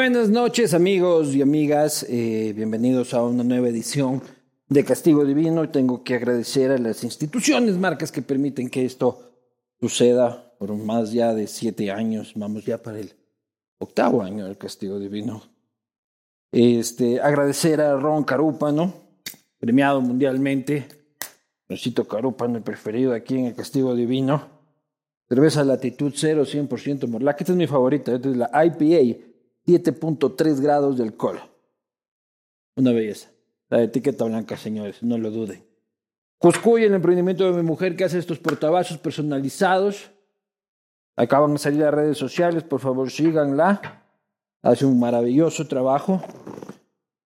buenas noches amigos y amigas, eh, bienvenidos a una nueva edición de Castigo Divino. Tengo que agradecer a las instituciones, marcas que permiten que esto suceda por más ya de siete años, vamos ya para el octavo año del Castigo Divino. Este, agradecer a Ron Carúpano, premiado mundialmente, Roncito Carúpano, el preferido aquí en el Castigo Divino. Cerveza Latitud 0, 100% Morlac. Esta es mi favorita, esta es la IPA 7.3 grados de alcohol. Una belleza. La etiqueta blanca, señores, no lo duden. Cuscuy, el emprendimiento de mi mujer que hace estos portavasos personalizados. Acaban de salir a redes sociales, por favor síganla. Hace un maravilloso trabajo.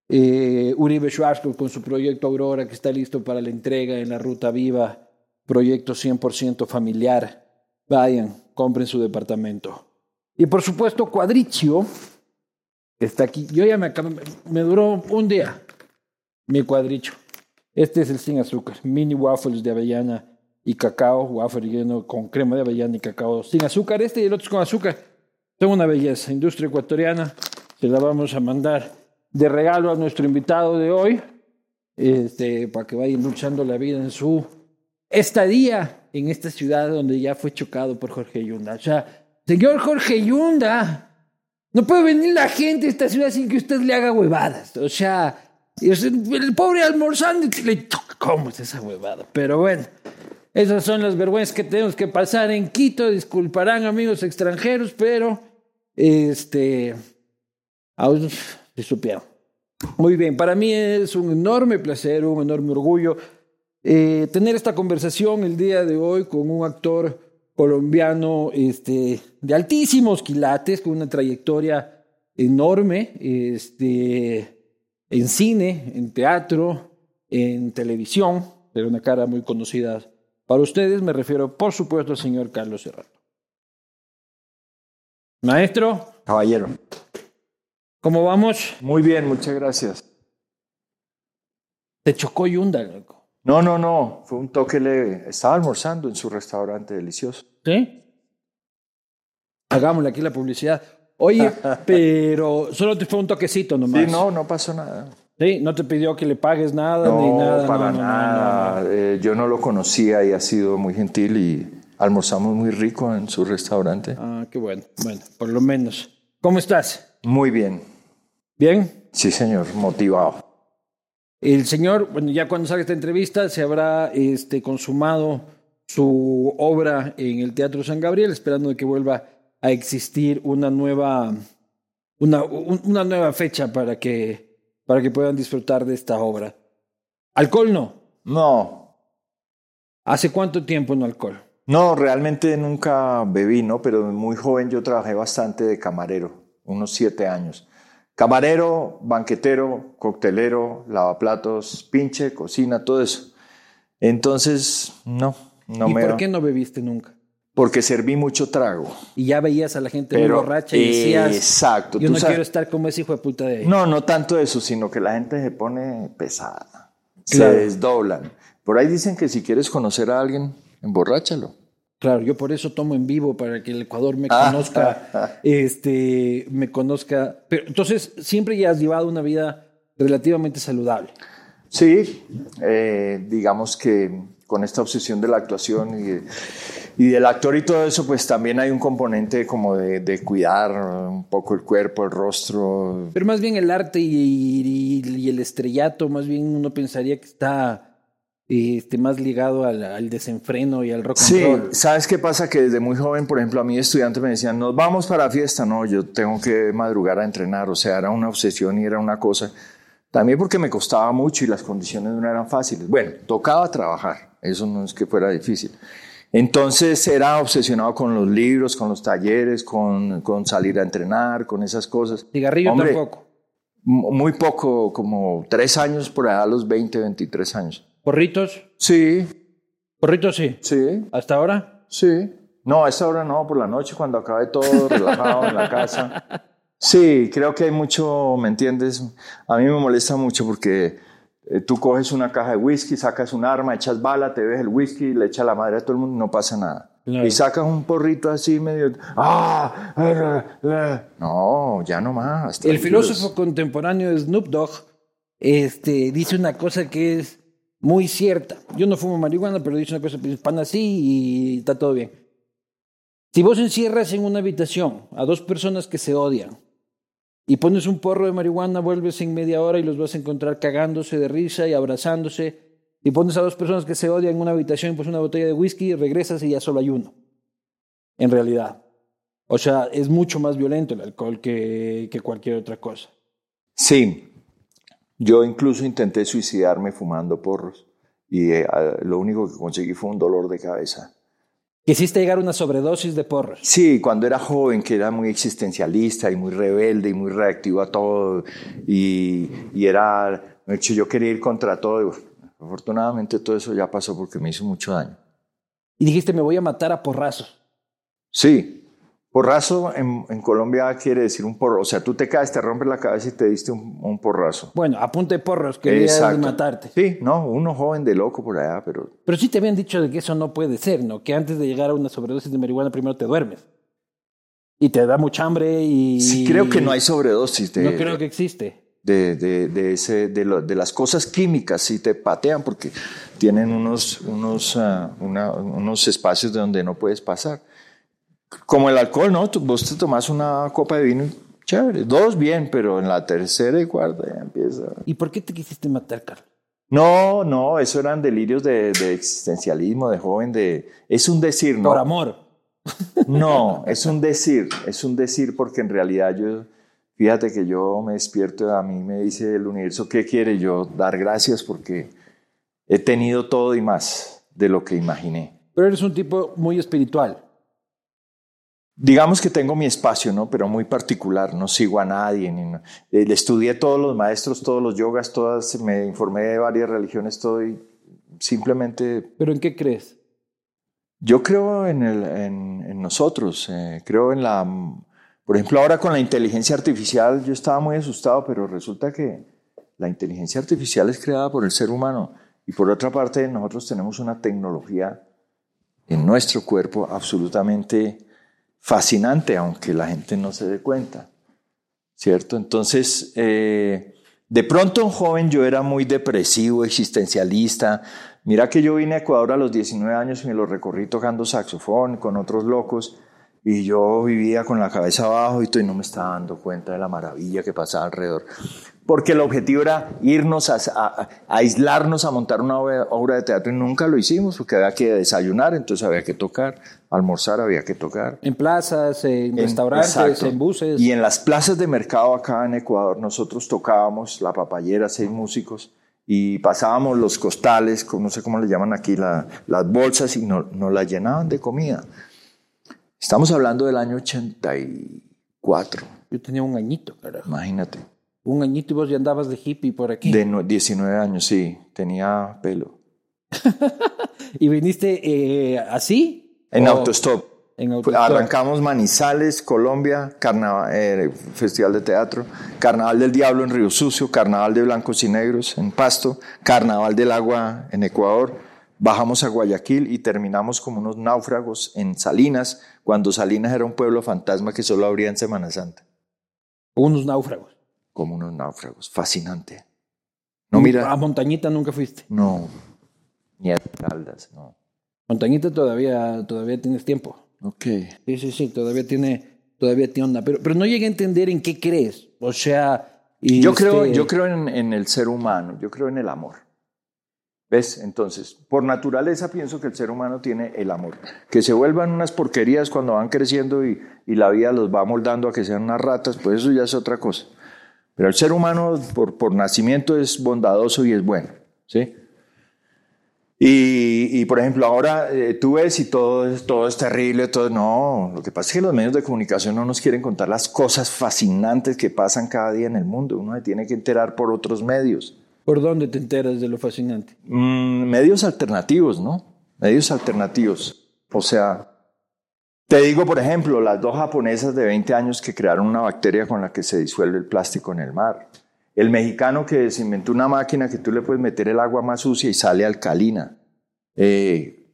Eh, Uribe Schwarzkopf con su proyecto Aurora que está listo para la entrega en la Ruta Viva. Proyecto 100% familiar. Vayan, compren su departamento. Y por supuesto, Cuadricio está aquí. Yo ya me, me duró un día mi cuadricho. Este es el sin azúcar, mini waffles de avellana y cacao, waffle lleno con crema de avellana y cacao sin azúcar. Este y el otro con azúcar. Son una belleza, industria ecuatoriana. Se la vamos a mandar de regalo a nuestro invitado de hoy, este, para que vayan luchando la vida en su estadía en esta ciudad donde ya fue chocado por Jorge Yunda. O sea, señor Jorge Yunda, no puede venir la gente a esta ciudad sin que usted le haga huevadas. O sea, el pobre almorzando le ¿cómo es esa huevada? Pero bueno, esas son las vergüenzas que tenemos que pasar en Quito. Disculparán amigos extranjeros, pero este, aún se supieron. Muy bien, para mí es un enorme placer, un enorme orgullo eh, tener esta conversación el día de hoy con un actor colombiano este, de altísimos quilates, con una trayectoria enorme este, en cine, en teatro, en televisión, pero una cara muy conocida para ustedes. Me refiero, por supuesto, al señor Carlos Serrano. Maestro. Caballero. ¿Cómo vamos? Muy bien, muchas gracias. Te chocó Yunda, loco. No, no, no, fue un toque leve. Estaba almorzando en su restaurante delicioso. ¿Sí? Hagámosle aquí la publicidad. Oye, pero solo te fue un toquecito nomás. Sí, no, no pasó nada. Sí, no te pidió que le pagues nada no, ni nada. Para no, no, nada. no, eh, yo no lo conocía y ha sido muy gentil y almorzamos muy rico en su restaurante. Ah, qué bueno. Bueno, por lo menos. ¿Cómo estás? Muy bien. ¿Bien? Sí, señor, motivado. El señor, bueno, ya cuando salga esta entrevista, se habrá este, consumado su obra en el Teatro San Gabriel, esperando de que vuelva a existir una nueva, una, una nueva fecha para que, para que puedan disfrutar de esta obra. ¿Alcohol no? No. ¿Hace cuánto tiempo no alcohol? No, realmente nunca bebí, ¿no? Pero muy joven yo trabajé bastante de camarero, unos siete años. Camarero, banquetero, coctelero, lavaplatos, pinche, cocina, todo eso. Entonces, no, no ¿Y me... por qué no bebiste nunca? Porque serví mucho trago. Y ya veías a la gente muy borracha y decías, exacto. yo no sabes- quiero estar como ese hijo de puta de ahí. No, no tanto eso, sino que la gente se pone pesada. Claro. Se desdoblan. Por ahí dicen que si quieres conocer a alguien, emborráchalo. Claro, yo por eso tomo en vivo para que el Ecuador me Ah. conozca, este, me conozca. Pero entonces siempre ya has llevado una vida relativamente saludable. Sí, eh, digamos que con esta obsesión de la actuación y, de- y del actor y todo eso, pues también hay un componente como de, de cuidar un poco el cuerpo, el rostro. Pero más bien el arte y, y- y el estrellato, más bien uno pensaría que está este, más ligado al, al desenfreno y al rock and Sí, roll. ¿sabes qué pasa? Que desde muy joven, por ejemplo, a mí estudiantes me decían, nos vamos para fiesta. No, yo tengo que madrugar a entrenar. O sea, era una obsesión y era una cosa. También porque me costaba mucho y las condiciones no eran fáciles. Bueno, tocaba trabajar. Eso no es que fuera difícil. Entonces era obsesionado con los libros, con los talleres, con, con salir a entrenar, con esas cosas. Cigarrillo Hombre, tampoco. Muy poco, como tres años por allá, a los 20, 23 años. ¿Porritos? Sí, ¿Porritos sí? sí. ¿Hasta ahora? Sí. No, a esta hora no, por la noche cuando acabe todo relajado en la casa. Sí, creo que hay mucho, ¿me entiendes? A mí me molesta mucho porque eh, tú coges una caja de whisky, sacas un arma, echas bala, te ves el whisky, le echas la madre a todo el mundo, no pasa nada. Claro. Y sacas un porrito así medio... ¡Ah! ah, ah". No, ya no más. El filósofo contemporáneo Snoop Dogg este, dice una cosa que es muy cierta. Yo no fumo marihuana, pero dice una cosa, pues, pan así y está todo bien. Si vos encierras en una habitación a dos personas que se odian y pones un porro de marihuana, vuelves en media hora y los vas a encontrar cagándose de risa y abrazándose. Y pones a dos personas que se odian en una habitación y pones una botella de whisky, regresas y ya solo hay uno. En realidad. O sea, es mucho más violento el alcohol que, que cualquier otra cosa. Sí, yo incluso intenté suicidarme fumando porros y eh, lo único que conseguí fue un dolor de cabeza. Quisiste llegar a una sobredosis de porros. Sí, cuando era joven, que era muy existencialista y muy rebelde y muy reactivo a todo, y, y era, de hecho, yo quería ir contra todo. y, afortunadamente todo eso ya pasó porque me hizo mucho daño. Y dijiste, me voy a matar a porrazos. Sí, porrazo en, en Colombia quiere decir un porro, o sea, tú te caes, te rompes la cabeza y te diste un, un porrazo. Bueno, a punta de porros, querías matarte. Sí, no, uno joven de loco por allá, pero Pero sí te habían dicho de que eso no puede ser, ¿no? Que antes de llegar a una sobredosis de marihuana primero te duermes. Y te da mucha hambre y... sí creo que no hay sobredosis de, No creo que existe. de, de, de ese, de, lo- de las cosas químicas, sí te patean porque tienen unos, unos, ah, una- unos espacios de donde no puedes pasar. Como el alcohol, ¿no? Tú- vos te tomas una copa de vino chévere, dos bien, pero en la tercera y cuarta ya empieza. ¿Y por qué te quisiste matar, Carlos? No, no, eso eran delirios de, de existencialismo, de joven, de... Es un decir, ¿no? Por amor. No, es un decir, es un decir porque en realidad yo, fíjate que yo me despierto, a mí me dice el universo, ¿qué quiere? Yo dar gracias porque he tenido todo y más de lo que imaginé. Pero eres un tipo muy espiritual. Digamos que tengo mi espacio, ¿no? Pero muy particular, no sigo a nadie. Ni, no- eh, estudié todos los maestros, todos los yogas, todas, me informé de varias religiones, todo y simplemente ¿Pero en qué crees? Yo creo en, el, en, en nosotros, eh, creo en la... Por ejemplo, ahora con la inteligencia artificial yo estaba muy asustado, pero resulta que la inteligencia artificial es creada por el ser humano y por otra parte nosotros tenemos una tecnología en nuestro cuerpo absolutamente fascinante, aunque la gente no se dé cuenta, ¿cierto? Entonces, eh, de pronto un joven yo era muy depresivo, existencialista. Mira que yo vine a Ecuador a los 19 años y me lo recorrí tocando saxofón con otros locos y yo vivía con la cabeza abajo y no me estaba dando cuenta de la maravilla que pasaba alrededor. Porque el objetivo era irnos a, a- a aislarnos a montar una obra, de teatro y nunca lo hicimos porque había que desayunar, entonces había que tocar, almorzar había que tocar. En plazas, en, En- restaurantes, exacto. en buses. Y en las plazas de mercado acá en Ecuador nosotros tocábamos la papayera, seis músicos, y pasábamos los costales, no sé cómo le llaman aquí, la- las bolsas, y no- nos las llenaban de comida. Estamos hablando del año 84, Yo tenía un añito, carajo. imagínate. Un añito y vos ya andabas de hippie por aquí. De no- 19 años, sí, tenía pelo. ¿Y viniste eh, así? En ¿O autostop. En autostop. Arrancamos Manizales, Colombia, carnaval, eh, Festival de Teatro, Carnaval del Diablo en Río Sucio, Carnaval de Blancos y Negros en Pasto, Carnaval del Agua en Ecuador, bajamos a Guayaquil y terminamos como unos náufragos en Salinas, cuando Salinas era un pueblo fantasma que solo abría en Semana Santa, Unos náufragos. Como unos náufragos, fascinante. No, mira, A Montañita nunca fuiste. no, ni a Caldas, no. Montañita todavía, todavía tienes tiempo. Ok. Sí, sí, sí, todavía tiene, todavía tiene onda. Pero, pero no llegué a entender en qué crees. O sea, y Yo creo, este, yo creo en, en el ser humano, yo creo en el amor. ¿Ves? Entonces, por naturaleza pienso que el ser humano tiene el amor. Que se vuelvan unas porquerías cuando van creciendo y, y la vida los va moldando a que sean unas ratas, pues eso ya es otra cosa. Pero el ser humano por, por nacimiento es bondadoso y es bueno. ¿sí? Y, y, por ejemplo, ahora eh, tú ves y todo, es- todo es terrible, todo no. Lo que pasa es que los medios de comunicación no nos quieren contar las cosas fascinantes que pasan cada día en el mundo. Uno se tiene que enterar por otros medios. ¿Por dónde te enteras de lo fascinante? Mm, medios alternativos, ¿no? Medios alternativos. O sea, te digo, por ejemplo, las dos japonesas de 20 años que crearon una bacteria con la que se disuelve el plástico en el mar. El mexicano que se inventó una máquina que tú le puedes meter el agua más sucia y sale alcalina. Eh,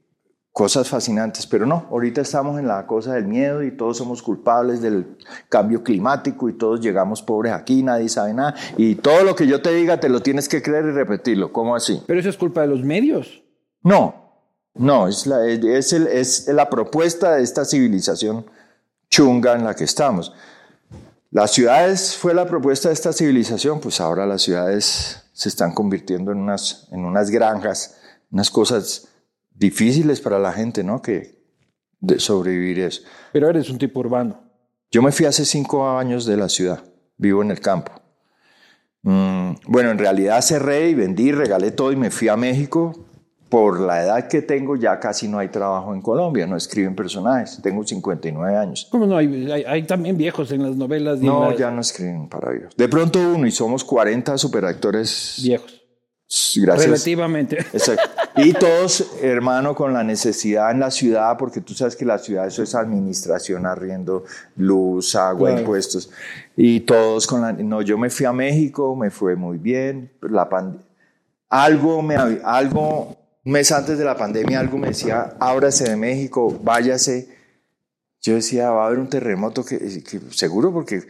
cosas fascinantes, pero no, ahorita estamos en la cosa del miedo y todos somos culpables del cambio climático y todos llegamos pobres aquí, nadie sabe nada y todo lo que yo te diga te lo tienes que creer y repetirlo, ¿cómo así? Pero eso es culpa de los medios. No, no, es la, es, el, es la propuesta de esta civilización chunga en la que estamos. Las ciudades fue la propuesta de esta civilización, pues ahora las ciudades se están convirtiendo en unas, en unas granjas, unas cosas difíciles para la gente, ¿no? Que de sobrevivir eso. Pero eres un tipo urbano. Yo me fui hace cinco años de la ciudad, vivo en el campo. Mm, bueno, en realidad cerré y vendí, regalé todo y me fui a México. Por la edad que tengo ya casi no hay trabajo en Colombia, no escriben personajes, tengo 59 años. ¿Cómo no? Hay, hay, también viejos en las novelas. No, ya no escriben para ellos. De pronto uno y somos 40 superactores. Viejos. Gracias. Relativamente. Exacto. Y todos, hermano, con la necesidad en la ciudad, porque tú sabes que la ciudad eso es administración, arriendo, luz, agua, impuestos. Y todos con la... No, yo me fui a México, me fue muy bien. La algo, me, algo, un mes antes de la pandemia, algo me decía, ábrase de México, váyase. Yo decía, va a haber un terremoto, que, que seguro, porque...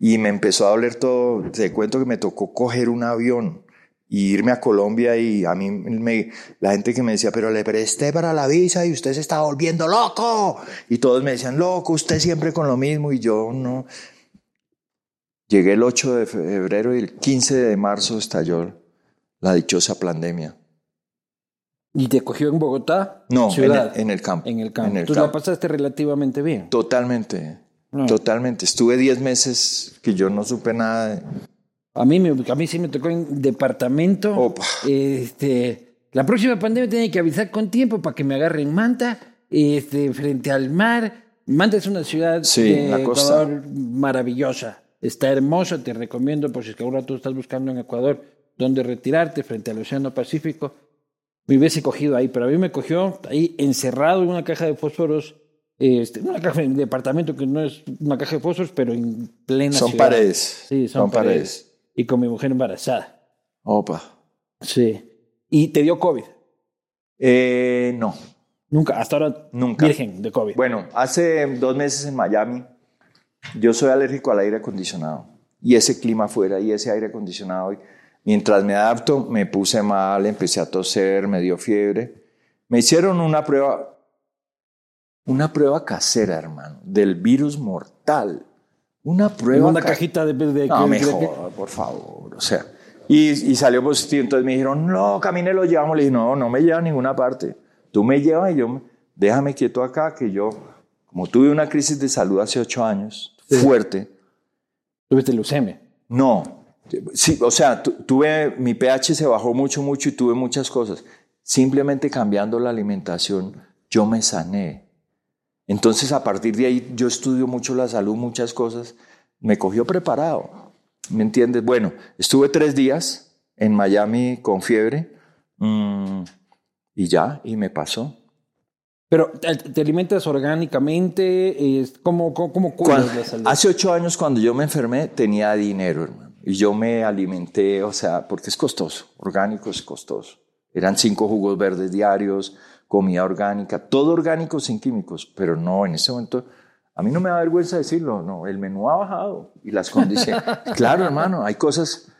Y me empezó a doler todo. Te cuento que me tocó coger un avión y irme a Colombia y a mí me, la gente que me decía, pero le presté para la visa y usted se está volviendo loco. Y todos me decían, loco, usted siempre con lo mismo y yo no. Llegué el 8 de febrero y el 15 de marzo estalló la dichosa pandemia. ¿Y te cogió en Bogotá? No, En, el, campo. En el campo. ¿Tú la pasaste relativamente bien? Totalmente, totalmente. Estuve 10 meses que yo no supe nada. De, a mí, me, a mí sí me tocó en departamento. Este, la próxima pandemia tiene que avisar con tiempo para que me agarren Manta, este, frente al mar. Manta es una ciudad de Ecuador maravillosa. Está hermosa, te recomiendo por si es que ahora tú estás buscando en Ecuador donde retirarte frente al Océano Pacífico. Me hubiese cogido ahí, pero a mí me cogió ahí encerrado en una caja de fósforos, este, una caja de departamento que no es una caja de fósforos, pero en plena son ciudad. Paredes. Sí, son, paredes y con mi mujer embarazada. Opa. Sí. ¿Y te dio COVID? Eh, no. Nunca, hasta ahora Nunca. virgen de COVID. Bueno, hace dos meses en Miami, yo soy alérgico al aire acondicionado. Y ese clima afuera y ese aire acondicionado. Mientras me adapto, me puse mal, empecé a toser, me dio fiebre. Me hicieron una prueba, una prueba casera, hermano, del virus mortal. Una prueba. Una cajita de. de no, mejor, por favor. O sea. Y, y, salió positivo. Entonces me dijeron, no, camine, lo llevamos. Le dije, no, no me lleva a ninguna parte. Tú me llevas y yo, déjame quieto acá, que yo, como tuve una crisis de salud hace ocho años, fuerte. ¿Tuviste leucemia? No. Sí, o sea, tuve, mi pH se bajó mucho, mucho y tuve muchas cosas. Simplemente cambiando la alimentación, yo me sané. Entonces, a partir de ahí, yo estudio mucho la salud, muchas cosas. Me cogió preparado. ¿Me entiendes? Bueno, estuve tres días en Miami con fiebre mm, y ya, y me pasó. Pero te alimentas orgánicamente, ¿cómo, cómo, cuidas la salud? Hace ocho años cuando yo me enfermé tenía dinero, hermano, y yo me alimenté, o sea, porque es costoso, orgánico es costoso. Eran cinco jugos verdes diarios, comida orgánica, todo orgánico sin químicos, pero no, en ese momento, a mí no me da vergüenza decirlo, no, el menú ha bajado y las condiciones. claro, hermano, hay cosas.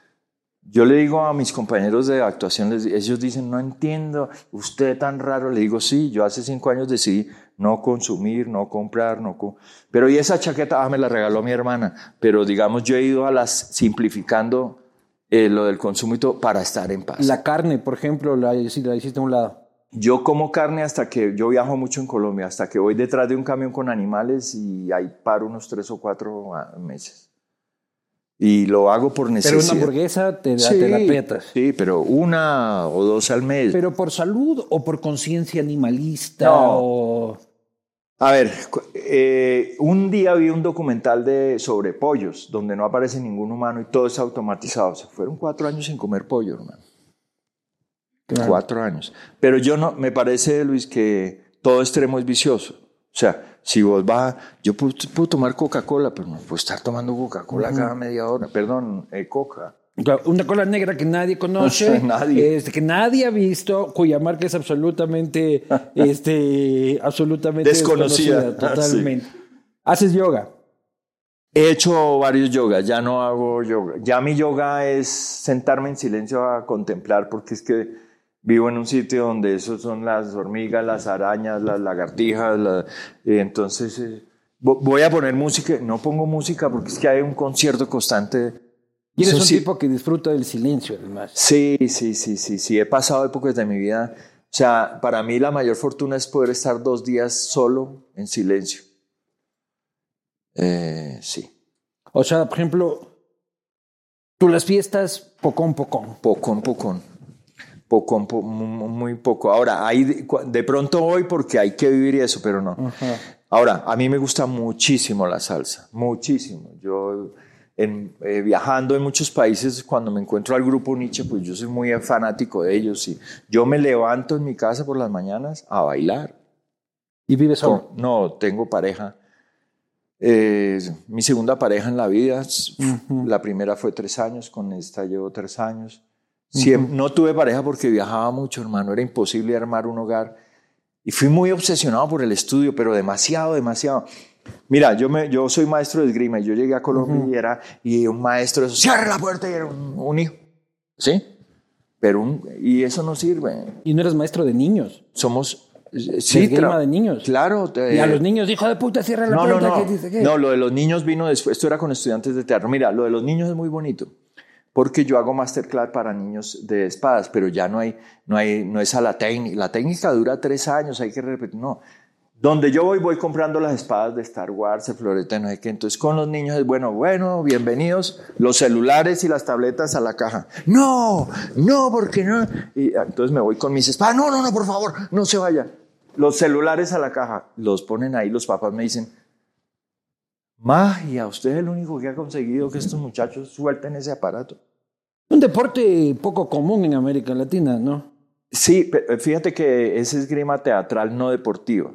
Yo le digo a mis compañeros de actuación, ellos dicen, no entiendo, usted tan raro. Le digo, sí, yo hace cinco años decidí no consumir, no comprar, no. pero y esa chaqueta ah, me la regaló mi hermana. Pero digamos, yo he ido a las simplificando eh, lo del consumo y todo para estar en paz. La carne, por ejemplo, la, la hiciste a un lado. Yo como carne hasta que, yo viajo mucho en Colombia, hasta que voy detrás de un camión con animales y ahí paro unos tres o cuatro ah, meses. Y lo hago por necesidad. Pero una hamburguesa te, la aprietas. Sí, pero una o dos al mes. ¿Pero por salud o por conciencia animalista? O... A ver, eh, un día vi un documental de, sobre pollos, donde no aparece ningún humano y todo es automatizado. Se fueron cuatro años sin comer pollo, hermano. Cuatro años. Pero yo no, me parece, Luis, que todo extremo es vicioso. O sea, si vos vas, yo puedo, tomar Coca-Cola, pero no puedo estar tomando Coca-Cola cada media hora, perdón, eh, Coca. Una cola negra que nadie conoce, nadie. Este, que nadie ha visto, cuya marca es absolutamente, este, absolutamente desconocida, totalmente. ¿Haces yoga? He hecho varios yogas, ya no hago yoga. Ya mi yoga es sentarme en silencio a contemplar, porque es que vivo en un sitio donde eso son las hormigas, las arañas, las lagartijas, entonces eh, voy a poner música, no pongo música porque es que hay un concierto constante y eres un tipo que disfruta del silencio, además. Sí, sí, sí, sí, sí. He pasado épocas de mi vida. O sea, para mí la mayor fortuna es poder estar dos días solo en silencio. Eh, sí. O sea, por ejemplo, tú las fiestas, pocón, pocón. Pocón, pocón. Pocón, muy poco. Ahora, hay de, pronto hoy porque hay que vivir eso, pero no. Ahora, a mí me gusta muchísimo la salsa, muchísimo. Yo eh, viajando en muchos países, cuando me encuentro al grupo Nietzsche, pues yo soy muy fanático de ellos y yo me levanto en mi casa por las mañanas a bailar. ¿Y vives solo? No, tengo pareja. Eh, mi segunda pareja en la vida, la primera fue tres años, con esta llevo tres años. no tuve pareja porque viajaba mucho, hermano, era imposible armar un hogar. Y fui muy obsesionado por el estudio, pero demasiado, demasiado. Mira, yo, me, yo soy maestro de esgrima y yo llegué a Colombia y era y un maestro de eso, cierra la puerta y era un, hijo. ¿Sí? Pero un, y eso no sirve. ¿Y no eres maestro de niños? Somos... Eh, sí, esgrima de niños. Claro. y a los niños, hijo de puta, cierra la puerta. No, no. ¿qué dice, qué? no, lo de los niños vino después. Esto era con estudiantes de teatro. Mira, lo de los niños es muy bonito porque yo hago masterclass para niños de espadas, pero ya no hay, no hay, no es a la técnica. La técnica dura tres años, hay que repetir. No, donde yo voy, voy comprando las espadas de Star Wars, el florete, no sé qué. Entonces con los niños es bueno, bueno, bienvenidos, los celulares y las tabletas a la caja. No, no, porque no. Y ah, entonces me voy con mis espadas. No, no, no, por favor, no se vaya. Los celulares a la caja, los ponen ahí, los papás me dicen, magia, usted es el único que ha conseguido que estos muchachos suelten ese aparato. Un deporte poco común en América Latina, ¿no? Sí, fíjate que es esgrima teatral no deportiva.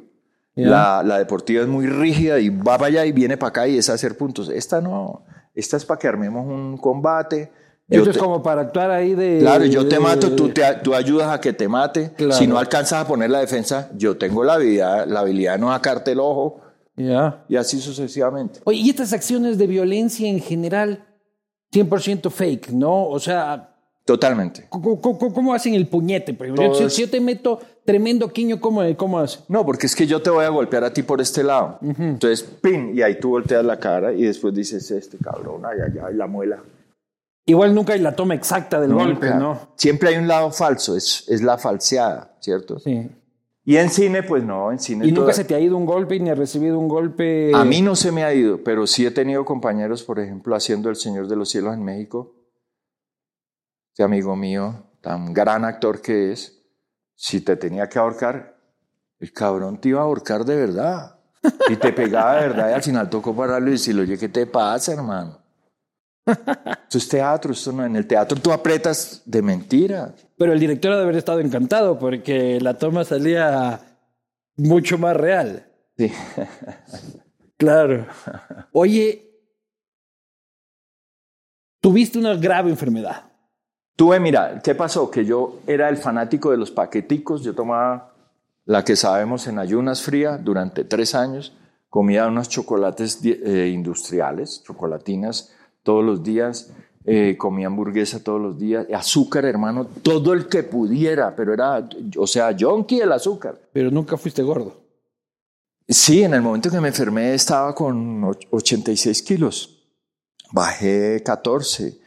La, la, deportiva es muy rígida y va para allá y viene para acá y es hacer puntos. Esta no, esta es para que armemos un combate. Esto es como para actuar ahí de... Claro, yo te mato, tú, te, tú ayudas a que te mate. Si no alcanzas a poner la defensa, yo tengo la habilidad, la habilidad de no sacarte el ojo. Ya. Y así sucesivamente. Oye, y estas acciones de violencia en general, 100% fake, ¿no? O sea, Totalmente. ¿Cómo, hacen el puñete? Si, yo te meto tremendo quiño, ¿cómo, ¿cómo haces? No, porque es que yo te voy a golpear a ti por este lado. Entonces, pin, y ahí tú volteas la cara y después dices, este cabrón, ay, ay, ay, la muela. Igual nunca hay la toma exacta del golpe, ¿no? Siempre hay un lado falso, es, es la falseada, ¿cierto? Sí. Y en cine, pues no, en cine. ¿Y nunca se te ha ido un golpe ni has recibido un golpe? A mí no se me ha ido, pero sí he tenido compañeros, por ejemplo, haciendo El Señor de los Cielos en México este amigo mío, tan gran actor que es, si te tenía que ahorcar, el cabrón te iba a ahorcar de verdad. Y te pegaba de verdad y al final tocó pararlo y decirle, oye, ¿qué te pasa, hermano? Esto es teatro, esto no. En el teatro tú apretas de mentiras. Pero el director debe haber estado encantado porque la toma salía mucho más real. Sí. claro. Oye, tuviste una grave enfermedad. Tuve, mira, ¿qué pasó? Que yo era el fanático de los paqueticos, yo tomaba la que sabemos en ayunas fría durante tres años, comía unos chocolates eh, industriales, chocolatinas todos los días, eh, comía hamburguesa todos los días, azúcar, hermano, todo el que pudiera, pero era, o sea, yonki el azúcar. Pero nunca fuiste gordo. Sí, en el momento que me enfermé estaba con 86 kilos, bajé 14.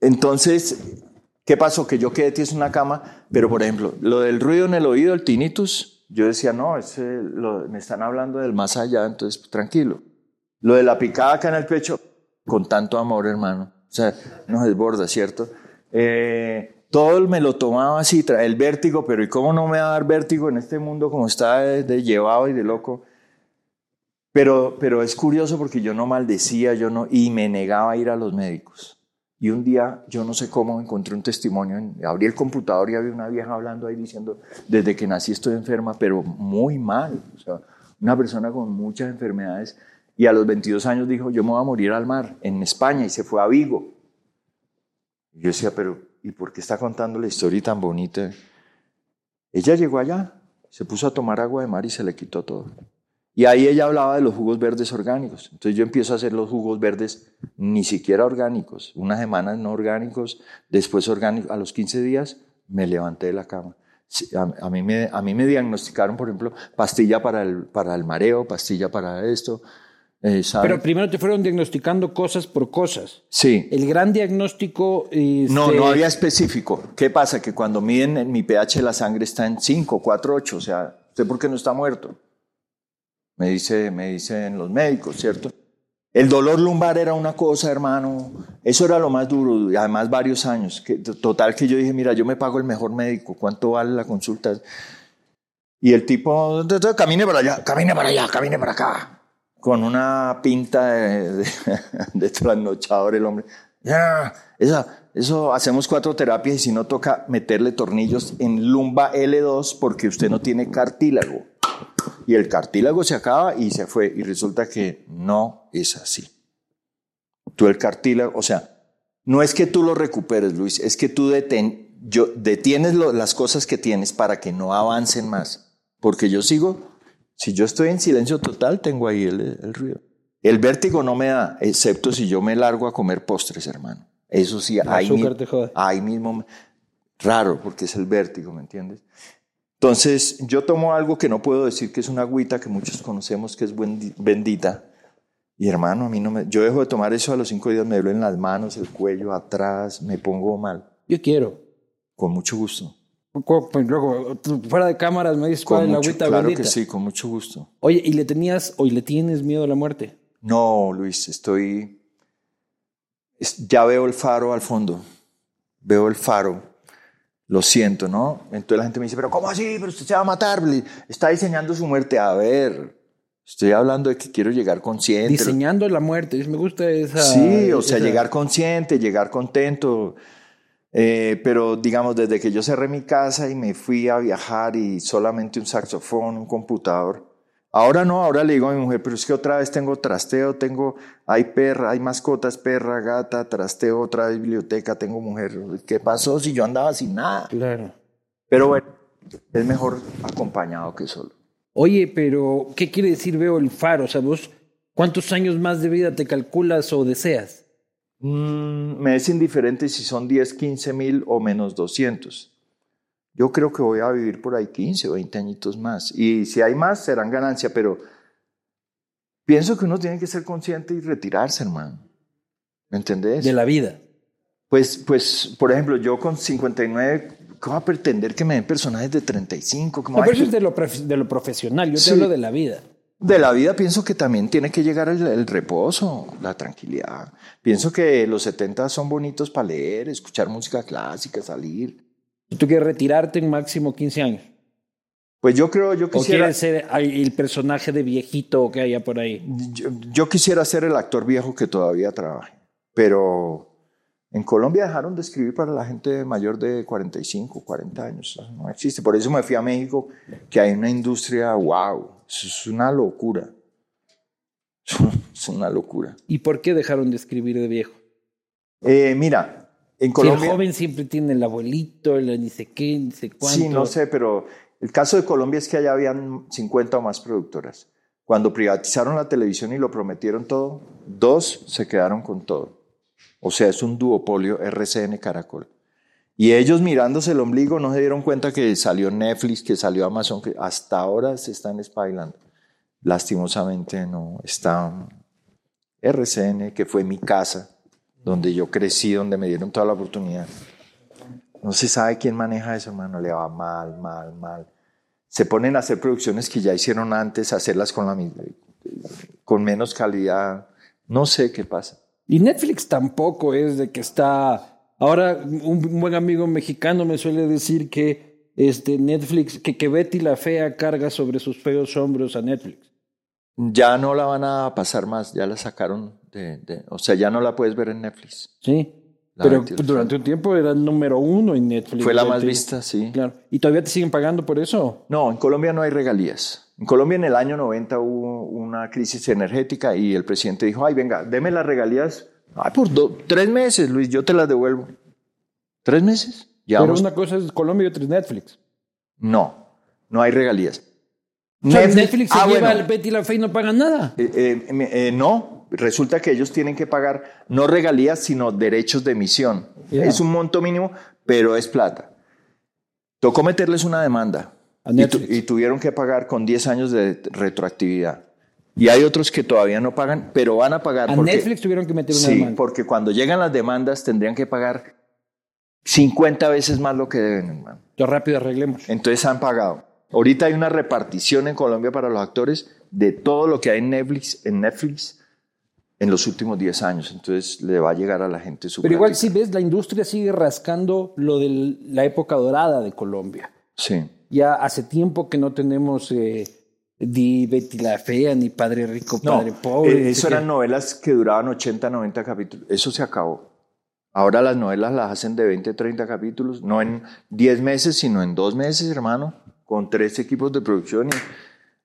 Entonces, ¿qué pasó? Que yo quedé tieso en una cama, pero por ejemplo, lo del ruido en el oído, el tinnitus, yo decía, no, ese, me están hablando del más allá, entonces pues, tranquilo. Lo de la picada acá en el pecho, con tanto amor, hermano. O sea, nos desborda, ¿cierto? Eh, todo me lo tomaba así, el vértigo, pero ¿y cómo no me va a dar vértigo en este mundo como está de, llevado y de loco? Pero, pero es curioso porque yo no maldecía, yo no, y me negaba a ir a los médicos. Y un día, yo no sé cómo, encontré un testimonio, abrí el computador y había una vieja hablando ahí diciendo, desde que nací estoy enferma, pero muy mal. O sea, una persona con muchas enfermedades. Y a los 22 años dijo, yo me voy a morir al mar, en España, y se fue a Vigo. Yo decía, pero ¿y por qué está contando la historia tan bonita? Ella llegó allá, se puso a tomar agua de mar y se le quitó todo. Y ahí ella hablaba de los jugos verdes orgánicos. Entonces yo empiezo a hacer los jugos verdes ni siquiera orgánicos, unas semanas no orgánicos, después orgánicos. A los 15 días me levanté de la cama. A, mí, me, a mí me diagnosticaron, por ejemplo, pastilla para el, para el mareo, pastilla para esto. Eh, Pero primero te fueron diagnosticando cosas por cosas. Sí. El gran diagnóstico... Este... No, no había específico. ¿Qué pasa? Que cuando miden mi pH la sangre está en 5, 4, 8. O sea, ¿usted por qué no está muerto? Me, dice, me dicen los médicos, ¿cierto? El dolor lumbar era una cosa, hermano. Eso era lo más duro, además varios años. Que, total que yo dije, mira, yo me pago el mejor médico, ¿cuánto vale la consulta? Y el tipo, camine para allá, camine para allá, camine para acá. Con una pinta de, trasnochador el hombre. Ya, esa, eso hacemos cuatro terapias y si no toca meterle tornillos en lumba L2 porque usted no tiene cartílago y el cartílago se acaba y se fue. Y resulta que no es así. Tú el cartílago, o sea, no es que tú lo recuperes, Luis, es que tú yo, detienes las cosas que tienes para que no avancen más. Porque yo sigo, si yo estoy en silencio total, tengo ahí el, ruido. El vértigo no me da, excepto si yo me largo a comer postres, hermano. Eso sí, ahí, ahí mismo, raro, porque es el vértigo, ¿me entiendes? Entonces, yo tomo algo que no puedo decir que es una agüita que muchos conocemos que es bendita. Y hermano, a mí no me. Yo dejo de tomar eso a los cinco días, me duelen las manos, el cuello, atrás, me pongo mal. Yo quiero. Con mucho gusto. Pues luego, fuera de cámaras me dices cuál es la agüita claro bendita. Claro que sí, con mucho gusto. Oye, ¿y le tenías o le tienes miedo a la muerte? No, Luis, estoy. Ya veo el faro al fondo. Veo el faro lo siento, ¿no? Entonces la gente me dice, pero ¿cómo así? Pero usted se va a matar, está diseñando su muerte. A ver, estoy hablando de que quiero llegar consciente. Diseñando la muerte, me gusta esa... Sí, o sea, llegar consciente, llegar contento. Eh, pero digamos, desde que yo cerré mi casa y me fui a viajar y solamente un saxofón, un computador, Ahora no, ahora le digo a mi mujer, pero es que otra vez tengo trasteo, tengo, hay perra, hay mascotas, perra, gata, trasteo, otra biblioteca, tengo mujer. ¿Qué pasó si yo andaba sin nada? Claro. Pero bueno, es mejor acompañado que solo. Oye, pero ¿qué quiere decir veo el faro? O sea, vos, ¿cuántos años más de vida te calculas o deseas? Mm, me es indiferente si son 10, 15 mil o menos 200. Yo creo que voy a vivir por ahí 15 o 20 añitos más. Y si hay más, serán ganancia, pero pienso que uno tiene que ser consciente y retirarse, hermano. ¿Me entendés? De la vida. Pues, pues, por ejemplo, yo con 59, ¿cómo va a pretender que me den personajes de 35? No, pero eso es de lo, de lo profesional, yo te hablo de la vida. De la vida pienso que también tiene que llegar el, el, reposo, la tranquilidad. Pienso que los 70 son bonitos para leer, escuchar música clásica, salir. ¿Tú quieres retirarte en máximo 15 años? Pues yo creo, yo quisiera... ¿O quieres ser el personaje de viejito que haya por ahí? Yo, quisiera ser el actor viejo que todavía trabaje, pero en Colombia dejaron de escribir para la gente mayor de 45, 40 años. No existe. Por eso me fui a México, que hay una industria, wow, es una locura. Es una locura. ¿Y por qué dejaron de escribir de viejo? Eh, mira, en Colombia, el joven siempre tiene el abuelito, el ni sé qué, ni sé cuánto. Sí, no sé, pero el caso de Colombia es que allá habían 50 o más productoras. Cuando privatizaron la televisión y lo prometieron todo, dos se quedaron con todo. O sea, es un duopolio RCN Caracol. Y ellos mirándose el ombligo no se dieron cuenta que salió Netflix, que salió Amazon, que hasta ahora se están espailando. Lastimosamente no. Está RCN, que fue mi casa, donde yo crecí, donde me dieron toda la oportunidad. No se sabe quién maneja eso, hermano, le va mal, mal, mal. Se ponen a hacer producciones que ya hicieron antes, hacerlas con, la, con menos calidad. No sé qué pasa. Y Netflix tampoco es de que está... Ahora, un buen amigo mexicano me suele decir que este Netflix, que, que Betty la Fea carga sobre sus feos hombros a Netflix. Ya no la van a pasar más, ya la sacaron o sea, ya no la puedes ver en Netflix. Sí. pero durante un tiempo era el número uno en Netflix. Fue la más vista, sí. Claro. ¿Y todavía te siguen pagando por eso? No, en Colombia no hay regalías. En Colombia en el año 90 hubo una crisis energética y el presidente dijo, ay, venga, deme las regalías. Ay, por tres meses, Luis, yo te las devuelvo. ¿Tres meses? Pero una cosa es Colombia y otra es Netflix. No, no hay regalías. Sea, Netflix, se ah, lleva el Betty la Fe y no pagan nada. Eh, eh, eh, no, resulta que ellos tienen que pagar no regalías, sino derechos de emisión. Es un monto mínimo, pero es plata. Tocó meterles una demanda y, y, tuvieron que pagar con 10 años de retroactividad. Y hay otros que todavía no pagan, pero van a pagar. A Netflix tuvieron que meter una sí, demanda. porque cuando llegan las demandas tendrían que pagar 50 veces más lo que deben, hermano. Yo rápido arreglemos. Entonces han pagado. Ahorita hay una repartición en Colombia para los actores de todo lo que hay en Netflix, en Netflix en los últimos 10 años. Entonces le va a llegar a la gente su Pero igual si ves, la industria sigue rascando lo de la época dorada de Colombia. Sí. Ya hace tiempo que no tenemos eh, ni Betty la Fea, ni Padre Rico, Padre Pobre. Eh, eso eran novelas que duraban 80, 90 capítulos. Eso se acabó. Ahora las novelas las hacen de 20, 30 capítulos, no en 10 meses, sino en 2 meses, hermano, con tres equipos de producción.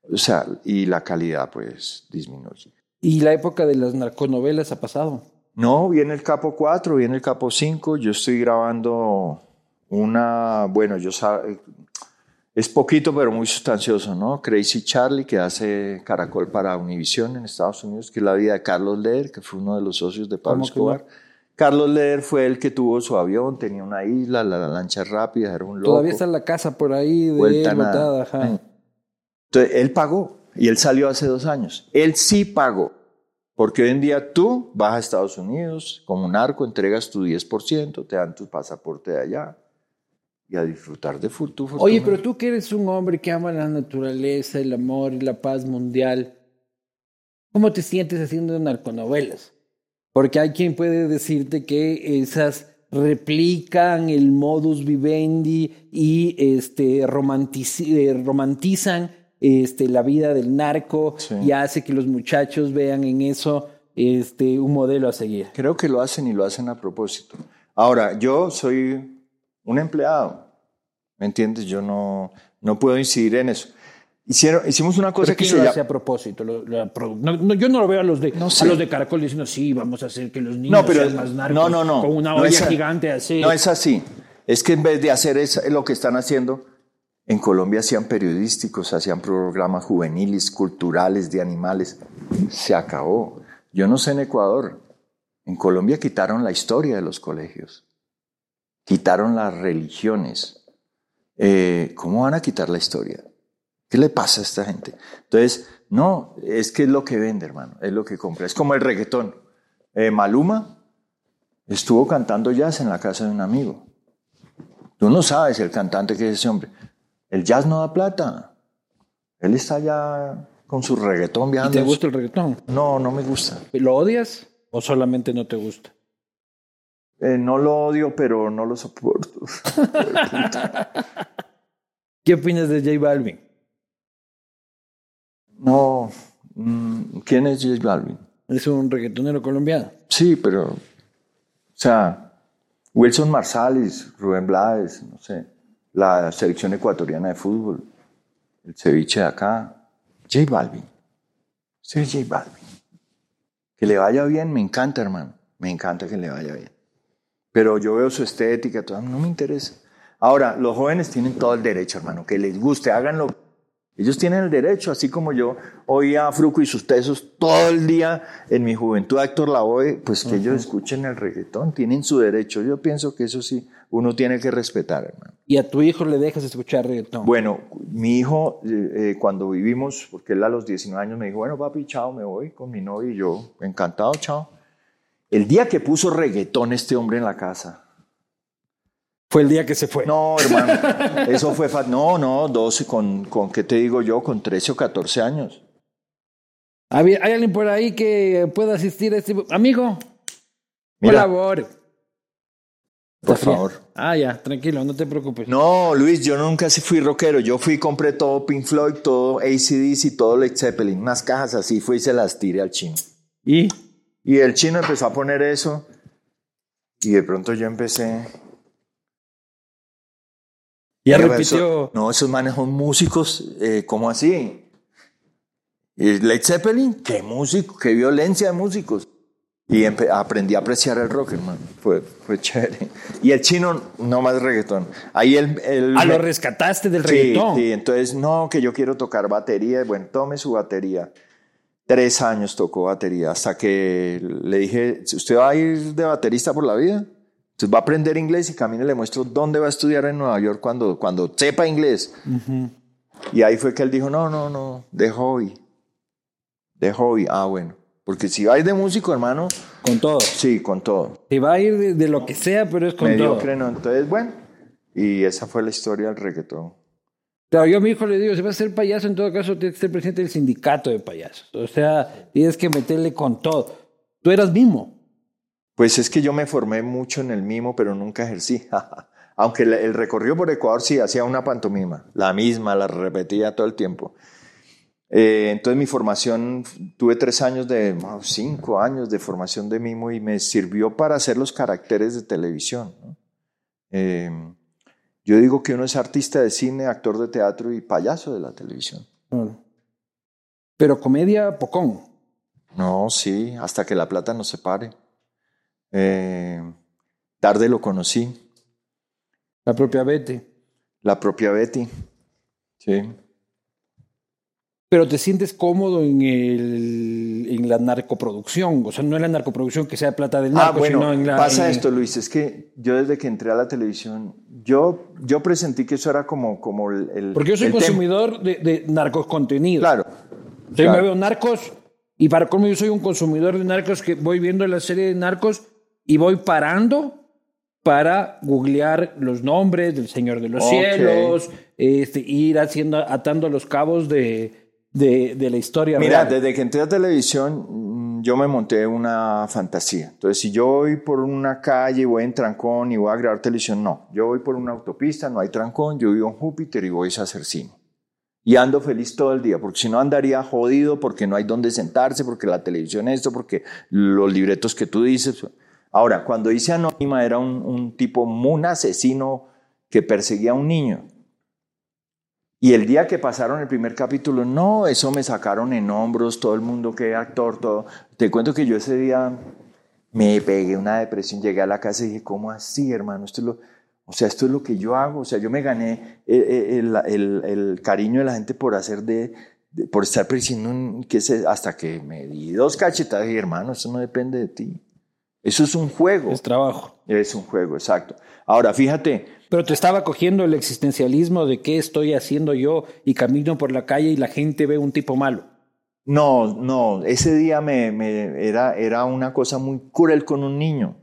Y, o sea, y la calidad pues disminuye. ¿Y la época de las narconovelas ha pasado? No, viene el Capo 4, viene el Capo 5. Yo estoy grabando una, bueno, yo es poquito pero muy sustancioso, ¿no? Crazy Charlie, que hace Caracol para Univision en Estados Unidos, que es la vida de Carlos Leder, que fue uno de los socios de Pablo Escobar. Carlos Leder fue el que tuvo su avión, tenía una isla, la, lancha rápida, era un loco. Todavía está en la casa por ahí de Entonces, él pagó y él salió hace dos años. Él sí pagó. Porque hoy en día tú vas a Estados Unidos como un arco, entregas tu 10%, te dan tu pasaporte de allá y a disfrutar de futuro. Oye, pero tú que eres un hombre que ama la naturaleza, el amor y la paz mundial, ¿cómo te sientes haciendo narconovelas? Porque hay quien puede decirte que esas replican el modus vivendi y este, eh, romantizan este, la vida del narco y hace que los muchachos vean en eso este, un modelo a seguir. Creo que lo hacen y lo hacen a propósito. Ahora, yo soy un empleado, ¿me entiendes? Yo no, no puedo incidir en eso. Hicieron, hicimos una cosa que se lo hace a propósito. yo no lo veo a los de a los de Caracol diciendo sí, vamos a hacer que los niños sean más narcos no, no, no, con una olla gigante así. No es así. Es que en vez de hacer eso, lo que están haciendo, en Colombia hacían periodísticos, hacían programas juveniles, culturales, de animales. Se acabó. Yo no sé en Ecuador. En Colombia quitaron la historia de los colegios. Quitaron las religiones. Eh, ¿Cómo van a quitar la historia? ¿Qué le pasa a esta gente? Entonces, no, es que es lo que vende, hermano, es lo que compra. Es como el reggaetón. Eh, Maluma estuvo cantando jazz en la casa de un amigo. Tú no sabes el cantante que es ese hombre. El jazz no da plata. Él está ya con su reggaetón viajando. ¿Y ¿Te gusta el reggaetón? No, no me gusta. ¿Lo odias o solamente no te gusta? Eh, no lo odio, pero no lo soporto. ¿Qué opinas de J Balvin? No, mm, ¿quién es J Balvin? Es un reggaetonero colombiano. Sí, pero, o sea, Wilson Marsalis, Rubén Blades, no sé, la selección ecuatoriana de fútbol, el ceviche de acá, J Balvin. Sí, J Balvin. Que le vaya bien, me encanta, hermano. Me encanta que le vaya bien. Pero yo veo su estética, todo, no me interesa. Ahora, los jóvenes tienen todo el derecho, hermano, que les guste, háganlo ellos tienen el derecho, así como yo oía a Fruco y sus tesos todo el día en mi juventud, Héctor Lavoe, pues que ellos escuchen el reggaetón, tienen su derecho. Yo pienso que eso sí, uno tiene que respetar, hermano. ¿Y a tu hijo le dejas escuchar reggaetón? Bueno, mi hijo, eh, eh, cuando vivimos, porque él a los 19 años me dijo, bueno, papi, chao, me voy con mi novio y yo, encantado, chao. El día que puso reggaetón este hombre en la casa, fue el día que se fue. No, hermano. Eso fue. No, no, 12, con, con, ¿qué te digo yo? Con 13 o 14 años. ¿Hay alguien por ahí que pueda asistir a este. Amigo, Mira, colabore. Por favor. Ah, ya, tranquilo, no te preocupes. No, Luis, yo nunca fui rockero. Yo fui y compré todo Pink Floyd, todo ACDC todo Led Zeppelin. Unas cajas así, fui y se las tiré al chino. ¿Y? Y el chino empezó a poner eso. Y de pronto yo empecé ya repitió. no, esos manes son músicos, eh, ¿cómo así? ¿Y Led Zeppelin? ¿Qué músico? ¿Qué violencia de músicos? Y aprendí a apreciar el rock, hermano. Fue, fue chévere. Y el chino, no más reggaetón. Ahí él Ah, lo rescataste del Sí, reggaetón. sí, entonces, no, que yo quiero tocar batería. Bueno, tome su batería. Tres años tocó batería hasta que le dije, ¿usted va a ir de baterista por la vida? Entonces va a aprender inglés y camino y le muestro dónde va a estudiar en Nueva York cuando, cuando sepa inglés. Y ahí fue que él dijo, no, no, no, de hobby. De hobby, ah, bueno. Porque si va a ir de músico, hermano, Con todo. sí, con todo. Se va a ir de, de lo que sea, pero es con Mediocre, todo. no. Entonces, bueno. Y esa fue la historia del reggaetón. Claro, yo a mi hijo le digo, si vas a ser payaso, en todo caso tienes que ser presidente del sindicato de payasos. O sea, tienes que meterle con todo. Tú eras mimo. Pues es que yo me formé mucho en el mimo, pero nunca ejercí. Aunque el, recorrido por Ecuador sí hacía una pantomima, la misma, la repetía todo el tiempo. Eh, entonces mi formación, tuve tres años de, cinco años de formación de mimo y me sirvió para hacer los caracteres de televisión. ¿no? Eh, yo digo que uno es artista de cine, actor de teatro y payaso de la televisión. Pero comedia, pocón. No, sí, hasta que la plata nos separe. Eh, tarde lo conocí. La propia Betty. La propia Betty. Sí. Pero te sientes cómodo en, el, en la narcoproducción. O sea, no en la narcoproducción que sea plata del Ah, narco, bueno, sino en la. pasa en- esto, Luis, es que yo desde que entré a la televisión, yo, yo presentí que eso era como, como el... Porque yo soy consumidor de, de narcos contenidos. Claro. Yo claro. me veo narcos y para cómo yo soy un consumidor de narcos que voy viendo la serie de narcos y voy parando para googlear los nombres del Señor de los Ok. Cielos, este, ir haciendo, atando los cabos de, de, de la historia Mira, real. desde que entré a televisión, mm, yo me monté una fantasía. Entonces, si yo voy por una calle, voy en trancón y voy a grabar televisión, no. Yo voy por una autopista, no hay trancón, yo vivo en Júpiter y voy a hacer cine. Y ando feliz todo el día, porque si no andaría jodido, porque no hay dónde sentarse, porque la televisión esto, porque los libretos que tú dices. Ahora, cuando hice Anónima era un, un tipo, un asesino que perseguía a un niño. Y el día que pasaron el primer capítulo, no, eso me sacaron en hombros, todo el mundo que actor, todo. Te cuento que yo ese día me pegué una depresión, llegué a la casa y dije, ¿cómo así, hermano? Esto es lo, o sea, esto es lo que yo hago. O sea, yo me gané eh, el, el- cariño de la gente por hacer de, por estar persiguiendo un, que se, hasta que me di dos cachetadas y hermano, esto no depende de ti. Eso es un juego. Es trabajo. Es un juego, exacto. Ahora, fíjate, Pero te estaba cogiendo el existencialismo de qué estoy haciendo yo y camino por la calle y la gente ve un tipo malo. No, no, ese día me, me- era, era una cosa muy cruel con un niño.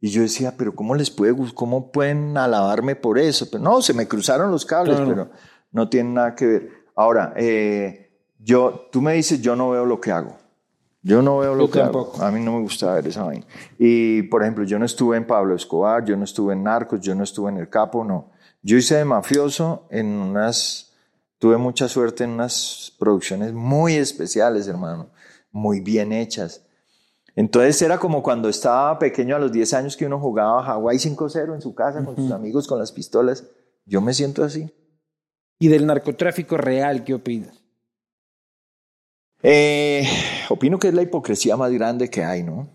Y yo decía, pero ¿cómo les puede, cómo pueden alabarme por eso? Pero no, se me cruzaron los cables, Claro. pero no tiene nada que ver. Ahora, eh, yo, tú me dices, yo no veo lo que hago. Yo no veo lo Yo que tampoco. A mí no me gusta ver esa vaina. Y, por ejemplo, yo no estuve en Pablo Escobar, yo no estuve en Narcos, yo no estuve en El Capo, no. Yo hice de mafioso en unas, tuve mucha suerte en unas producciones muy especiales, hermano, muy bien hechas. Entonces era como cuando estaba pequeño a los 10 años que uno jugaba a Hawái 5-0 en su casa con sus amigos con las pistolas. Yo me siento así. Y del narcotráfico real, ¿qué opinas? Eh, opino que es la hipocresía más grande que hay, ¿no?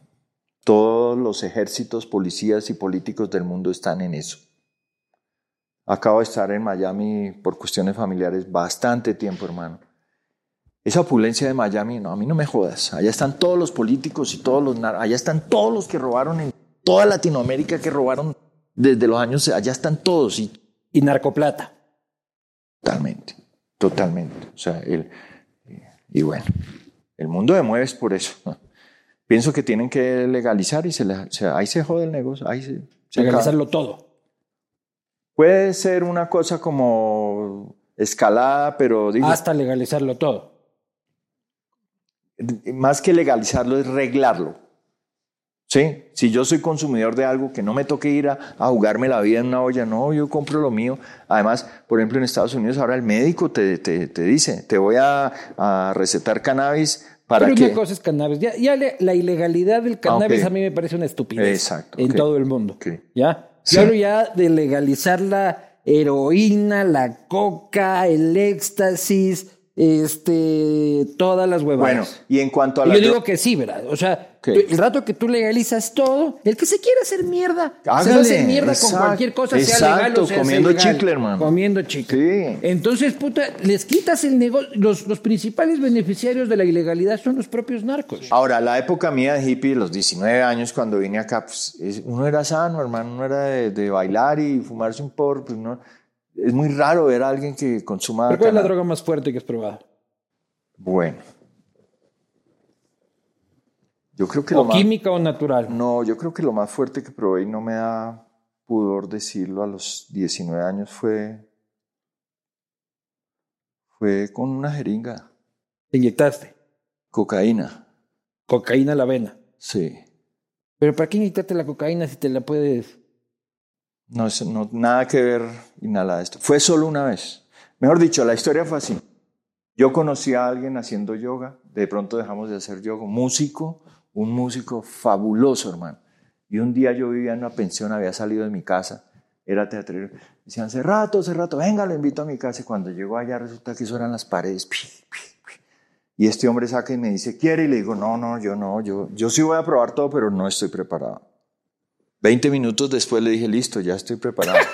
Todos los ejércitos, policías y políticos del mundo están en eso. Acabo de estar en Miami por cuestiones familiares bastante tiempo, hermano. Esa opulencia de Miami, no, a mí no me jodas. Allá están todos los políticos y todos los... Allá están todos los que robaron en toda Latinoamérica, que robaron desde los años... Allá están todos y Y narcoplata. Totalmente, totalmente. O sea, el, y bueno, el mundo de mueves por eso. Pienso que tienen que legalizar y se, le- se- ahí se jode el negocio, ahí se, se acaba. Legalizarlo todo. Puede ser una cosa como escalada, pero digo, Hasta legalizarlo todo. más que legalizarlo es reglarlo. ¿Sí? Si yo soy consumidor de algo que no me toque ir a, a jugarme la vida en una olla, no, yo compro lo mío. Además, por ejemplo, en Estados Unidos ahora el médico te, te, te dice, te voy a, a recetar cannabis para Pero que... una cosa es cannabis. Ya, la ilegalidad del cannabis ok. a mí me parece una estupidez. Exacto, En todo el mundo. ¿Ya? Sí. Yo hablo ya de legalizar la heroína, la coca, el éxtasis, este, todas las Bueno, huevadas. y en cuanto a la... yo digo que sí, ¿verdad? O sea, El rato que tú legalizas todo, el que se quiere hacer mierda, se Hágale, hace mierda exacto, con cualquier cosa, sea legal exacto, o sea comiendo chicle, hermano. Comiendo chicle. Sí. Entonces, puta, les quitas el negocio. Los, los principales beneficiarios de la ilegalidad son los propios narcos. Ahora, la época mía de hippie, los 19 años, cuando vine acá, pues, es- uno era sano, hermano, uno era de, de bailar y fumarse un porro, pues no. Es muy raro ver a alguien que consuma. ¿Pero ¿Cuál es la droga más fuerte que has probado? Bueno. Yo creo que lo ¿O más. química o natural? No, yo creo que lo más fuerte que probé y no me da pudor decirlo a los 19 años fue. fue con una jeringa. Te inyectaste. Cocaína. Cocaína a la vena. Sí. Pero ¿para qué inyectarte la cocaína si te la puedes...? No, eso no, nada que ver de esto. Fue solo una vez. Mejor dicho, la historia fue así. Yo conocí a alguien haciendo yoga, de pronto dejamos de hacer yoga, músico, un músico fabuloso, hermano. Y un día yo vivía en una pensión, había salido de mi casa, era teatrero. Decían, hace rato, hace rato, venga, lo invito a mi casa. Y cuando llegó allá resulta que eso eran las paredes. Y este hombre saca y me dice, ¿quiere? Y le digo, no, no, yo no, yo, yo sí voy a probar todo, pero no estoy preparado. Veinte minutos después le dije, listo, ya estoy preparado.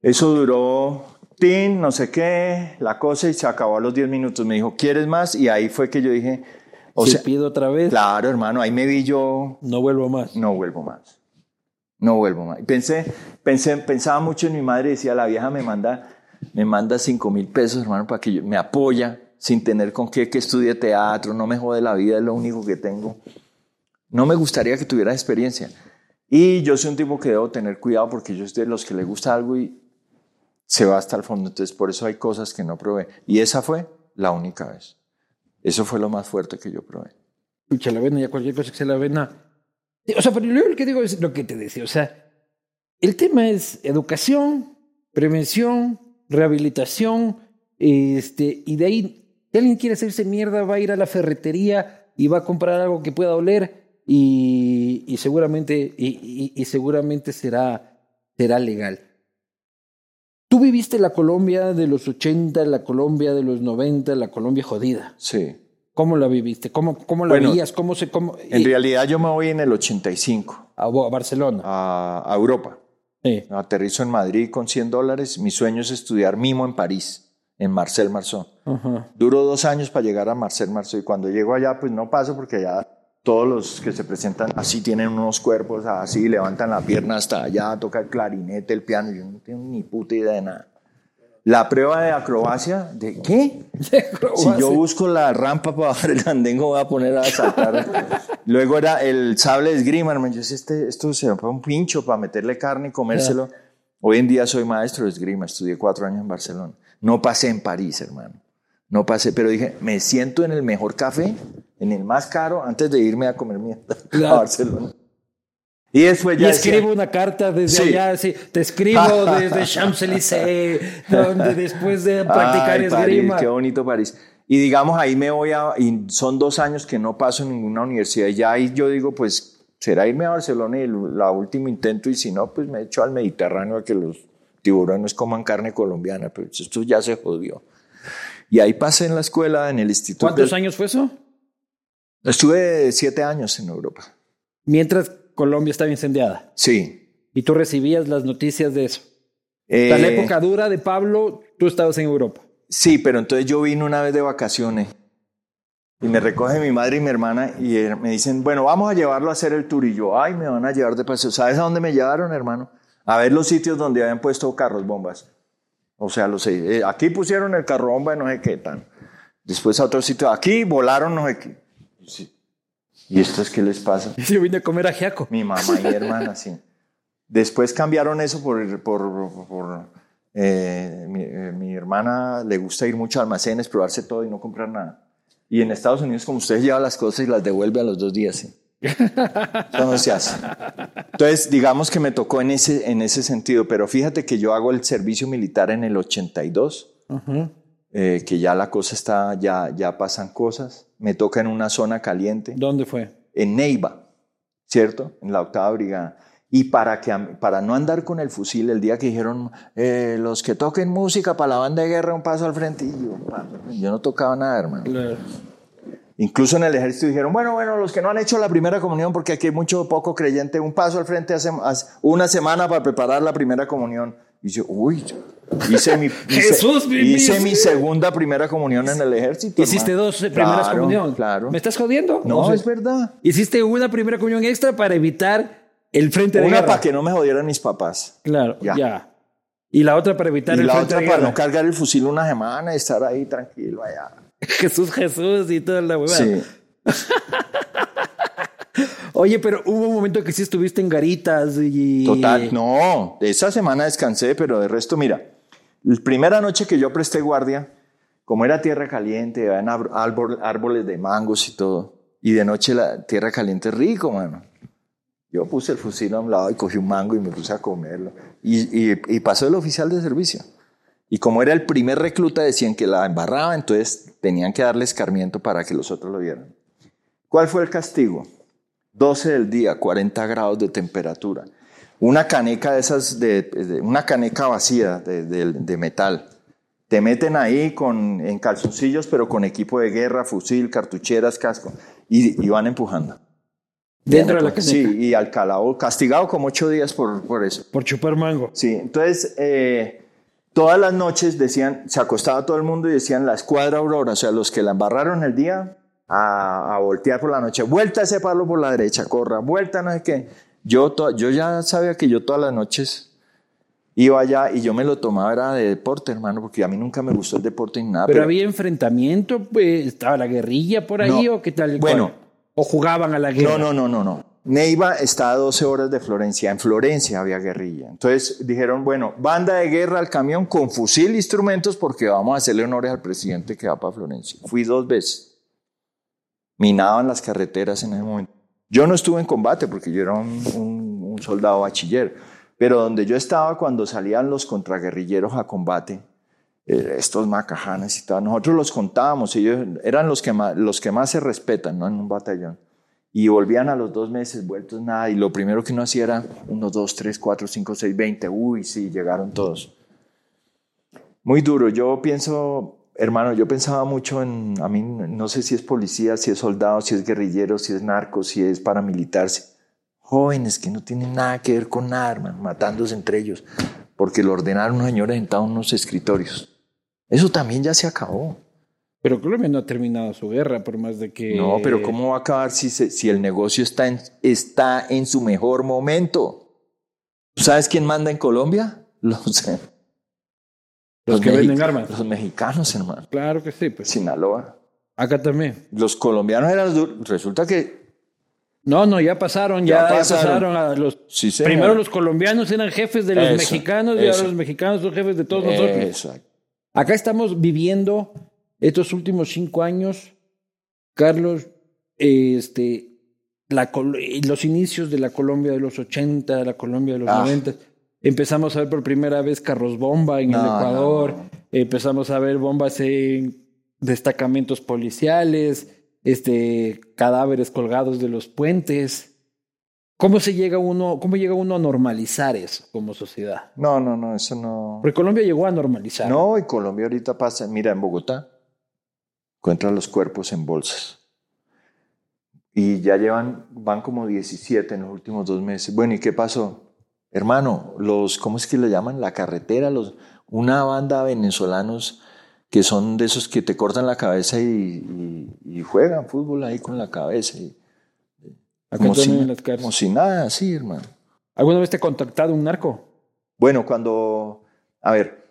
Eso duró, tin, no sé qué, la cosa, y se acabó a los 10 minutos. Me dijo, ¿quieres más? Y ahí fue que yo dije, o sea, pido otra vez, claro, hermano, ahí me vi yo, no vuelvo más. no vuelvo más. No vuelvo más. Pensé, pensé, pensaba mucho en mi madre y decía, la vieja me manda, me manda 5 mil pesos, hermano, para que yo, me apoya sin tener con qué, que estudie teatro, no me jode la vida, es lo único que tengo. No me gustaría que tuviera experiencia. Y yo soy un tipo que debo tener cuidado porque yo soy de los que le gusta algo y se va hasta el fondo. Entonces, por eso hay cosas que no probé. Y esa fue la única vez. Eso fue lo más fuerte que yo probé. Escucha la vena, ya cualquier cosa que sea la vena. O sea, pero yo lo que digo es lo que te decía. O sea, el tema es educación, prevención, rehabilitación, este, y de ahí, si alguien quiere hacerse mierda, va a ir a la ferretería y va a comprar algo que pueda oler y, y seguramente, y, y- y seguramente será, será legal. Tú viviste la Colombia de los 80, la Colombia de los 90, la Colombia jodida. Sí. ¿Cómo la viviste? ¿Cómo, cómo la Bueno, veías? ¿Cómo se, cómo, En y- realidad yo me voy en el 85 a, Barcelona. a, a Europa. Sí. Aterrizo en Madrid con 100 dólares. Mi sueño es estudiar mimo en París, en Marcel Marceau. Ajá. Duro dos años para llegar a Marcel Marceau y cuando llego allá pues no paso porque allá todos los que se presentan así tienen unos cuerpos así, levantan la pierna hasta allá, toca el clarinete, el piano, yo no tengo ni puta idea de nada. La prueba de acrobacia, ¿de qué? Si yo busco la rampa para bajar el andén, voy a poner a saltar. Luego era el sable de esgrima, hermano. Yo decía, este, esto se fue un pincho para meterle carne y comérselo. Hoy en día soy maestro de esgrima, estudié cuatro años en Barcelona. No pasé en París, hermano. No pasé, pero dije, me siento en el mejor café, en el más caro, antes de irme a comer mierda Claro. a Barcelona. Y después Y ya decía- escribo una carta desde Sí. allá, sí, te escribo desde Champs-Élysées, donde después de practicar Ay, París, esgrima. qué bonito París. Y digamos, ahí me voy a. Y son dos años que no paso en ninguna universidad. Y ya ahí yo digo, pues será irme a Barcelona y el la último intento. Y si no, pues me echo al Mediterráneo a que los tiburones coman carne colombiana. Pero esto ya se jodió. Y ahí pasé en la escuela, en el instituto. ¿Cuántos años fue eso? Estuve siete años en Europa. Mientras Colombia estaba incendiada. Sí. Y tú recibías las noticias de eso. Eh, En la época dura de Pablo, tú estabas en Europa. Sí, pero entonces yo vine una vez de vacaciones y me recoge mi madre y mi hermana y eh, me dicen, bueno, vamos a llevarlo a hacer el tour. Y yo, ay, me van a llevar de paseo. ¿Sabes a dónde me llevaron, hermano? A ver los sitios donde habían puesto carros bombas. O sea, los, eh, aquí pusieron el carro bomba de no sé qué tan. Después a otro sitio, aquí volaron no sé qué. Sí. ¿Y esto es qué les pasa? Yo vine a comer ajiaco. Mi mamá y hermana, sí. Después cambiaron eso por... por, por eh, mi, eh, mi hermana le gusta ir mucho a almacenes, probarse todo y no comprar nada. Y en Estados Unidos, como ustedes lleva las cosas y las devuelve a los dos días, sí. Eso no se hace. Entonces, digamos que me tocó en ese, en ese sentido, pero fíjate que yo hago el servicio militar en el 82, Ajá. Eh, que ya la cosa está, ya, ya pasan cosas. Me toca en una zona caliente ¿Dónde fue? en Neiva, ¿cierto? En la octava brigada. Y para, que, para no andar con el fusil, el día que dijeron, eh, los que toquen música para la banda de guerra, un paso al frente, y yo, "Pa, yo no tocaba nada, hermano. Claro. Incluso en el ejército dijeron, bueno, bueno, los que no han hecho la primera comunión, porque aquí hay mucho poco creyente, un paso al frente hace, hace una semana para preparar la primera comunión. Y yo, uy, hice mi, Jesús, hice, hice mi segunda primera comunión en el ejército. ¿Hiciste hermano. dos primeras Claro, comunión? Claro. ¿Me estás jodiendo? No, es verdad. Hiciste una primera comunión extra para evitar el frente de Una guerra. para que no me jodieran mis papás. Claro, ya. Ya. Y la otra para evitar Y el la frente otra de para guerra. no cargar el fusil una semana y estar ahí tranquilo allá. Jesús, Jesús y toda la huevada. Sí. Oye, pero hubo un momento que sí estuviste en garitas y... Total, no, esa semana descansé, pero de resto, mira, la primera noche que yo presté guardia, como era tierra caliente, habían árbol- árboles de mangos y todo, y de noche la tierra caliente es rico, mano. Yo puse el fusil a un lado y cogí un mango y me puse a comerlo. Y pasó el oficial de servicio. Y como era el primer recluta, decían que la embarraba, entonces tenían que darle escarmiento para que los otros lo vieran. ¿Cuál fue el castigo? 12 del día, 40 grados de temperatura. Una caneca de esas, de, de- una caneca vacía de, de- de metal. Te meten ahí con, en calzoncillos, pero con equipo de guerra, fusil, cartucheras, casco, y, y van empujando. Dentro de la caneca. Sí, y al calao, castigado como ocho días por, por eso. Por chupar mango. Sí, entonces eh, todas las noches decían, se acostaba todo el mundo y decían la escuadra Aurora, o sea, los que la embarraron el día a, a voltear por la noche, vuelta ese palo por la derecha, corra, vuelta, no sé qué. Yo, to- yo ya sabía que yo todas las noches iba allá y yo me lo tomaba era de deporte, hermano, porque a mí nunca me gustó el deporte ni nada. Pero, había enfrentamiento, pues, estaba la guerrilla por ahí No. o qué tal. Bueno. O jugaban a la guerra. No, no, no, no, no. Neiva está a 12 horas de Florencia. En Florencia había guerrilla. Entonces dijeron, bueno, banda de guerra al camión con fusil e instrumentos porque vamos a hacerle honores al presidente que va para Florencia. Fui dos veces. Minaban las carreteras en ese momento. Yo no estuve en combate porque yo era un, soldado bachiller, pero donde yo estaba cuando salían los contraguerrilleros a combate, eh, estos macajanes y tal, nosotros los contábamos, ellos eran los que más, los que más se respetan ¿no? en un batallón. Y volvían a los dos meses, vueltos nada, y lo primero que uno hacía era uno, dos, tres, cuatro, cinco, seis, veinte, uy, sí, llegaron todos. Muy duro, yo pienso, hermano, yo pensaba mucho en, a mí no sé si es policía, si es soldado, si es guerrillero, si es narco, si es paramilitar, si- jóvenes que no tienen nada que ver con nada, hermano, matándose entre ellos, porque lo ordenaron unos señores sentados en unos escritorios. Eso también ya se acabó. Pero Colombia no ha terminado su guerra, por más de que. No, pero ¿cómo va a acabar si, se- si el negocio está en, está en su mejor momento? ¿Tú ¿Sabes quién manda en Colombia? Los, Los que venden armas. Los mexicanos, hermano. Claro que sí, pues. Sinaloa. Acá también. Los colombianos eran duros. Resulta que No, no, ya pasaron, ya, pasaron. pasaron a los. Sí, señor. Primero los colombianos eran jefes de los Eso, mexicanos y ahora los mexicanos son jefes de todos nosotros. Exacto. Acá estamos viviendo estos últimos cinco años, Carlos, este, la, los inicios de la Colombia de los 80, la Colombia de los Ah. 90. Empezamos a ver por primera vez carros bomba en el no, Ecuador, no. empezamos a ver bombas en destacamentos policiales, este, cadáveres colgados de los puentes. ¿Cómo se llega uno, cómo llega uno a normalizar eso como sociedad? No, no, no, eso no. Porque Colombia llegó a normalizar. No, y Colombia ahorita pasa. Mira, en Bogotá encuentran los cuerpos en bolsas. Y ya llevan, van como 17 en los últimos dos meses. Bueno, ¿y qué pasó? Hermano, los, ¿cómo es que le llaman? La carretera, los, una banda de venezolanos que son de esos que te cortan la cabeza y, y- y juegan fútbol ahí con la cabeza. y- como, si, en las cárceles. como si nada, sí, hermano. ¿Alguna vez te ha contactado un narco? Bueno, cuando, a ver,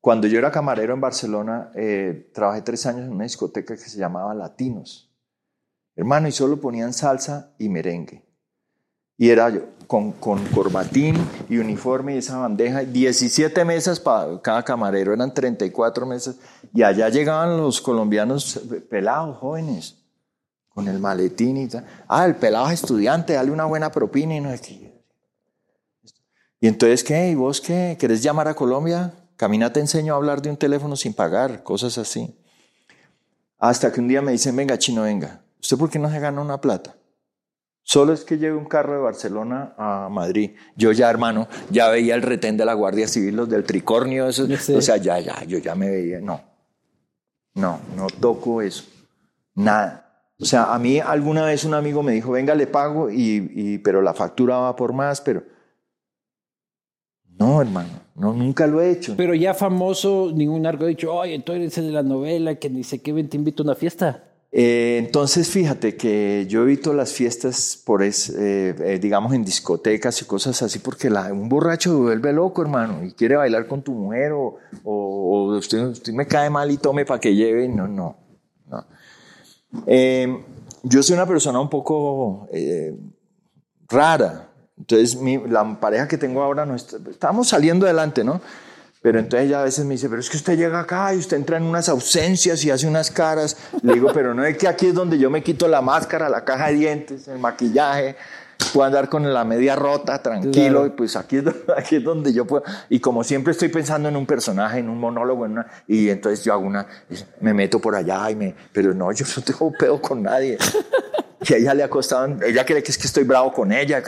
cuando yo era camarero en Barcelona, eh, trabajé tres años en una discoteca que se llamaba Latinos. Hermano, y solo ponían salsa y merengue. Y era yo, con, con corbatín y uniforme y esa bandeja, 17 mesas para cada camarero, eran 34 mesas. Y allá llegaban los colombianos pelados, jóvenes, con el maletín y tal. Ah, el pelado es estudiante, dale una buena propina y no sé qué. Y entonces, ¿qué? ¿Y vos qué? ¿Querés llamar a Colombia? Camina te enseño a hablar de un teléfono sin pagar, cosas así. Hasta que un día me dicen, venga, chino, venga. ¿Usted por qué no se gana una plata? Solo es que lleve un carro de Barcelona a Madrid. Yo ya, hermano, ya veía el retén de la Guardia Civil, los del tricornio, eso. Ya sé. O sea, ya, ya, yo ya me veía. No, no, no toco eso. Nada. O sea, a mí alguna vez un amigo me dijo, venga, le pago, y, y, pero la factura va por más, pero... No, hermano, no, nunca lo he hecho. Pero ya famoso, ningún narco ha dicho, oye, tú eres el de la novela, que ni sé qué, ven, te invito a una fiesta. Eh, entonces, fíjate que yo evito las fiestas por es, eh, eh, digamos, en discotecas y cosas así, porque un borracho vuelve loco, hermano, y quiere bailar con tu mujer, o, o, usted, usted, me cae mal y tome para que lleve. No, no, yo soy una persona un poco rara. Entonces, la pareja que tengo ahora, no estamos saliendo adelante, ¿no? Pero entonces ella a veces me dice, pero es que usted llega acá y usted entra en unas ausencias y hace unas caras. Le digo, pero no es que aquí es donde yo me quito la máscara, la caja de dientes, el maquillaje, puedo andar con la media rota, tranquilo, y pues aquí es, aquí es donde yo puedo. Y como siempre estoy pensando en un personaje, en un monólogo, en una, y entonces yo hago una, me meto por allá y me, pero no, yo no tengo pedo con nadie. Y a ella le ha costado, ella cree que es que estoy bravo con ella,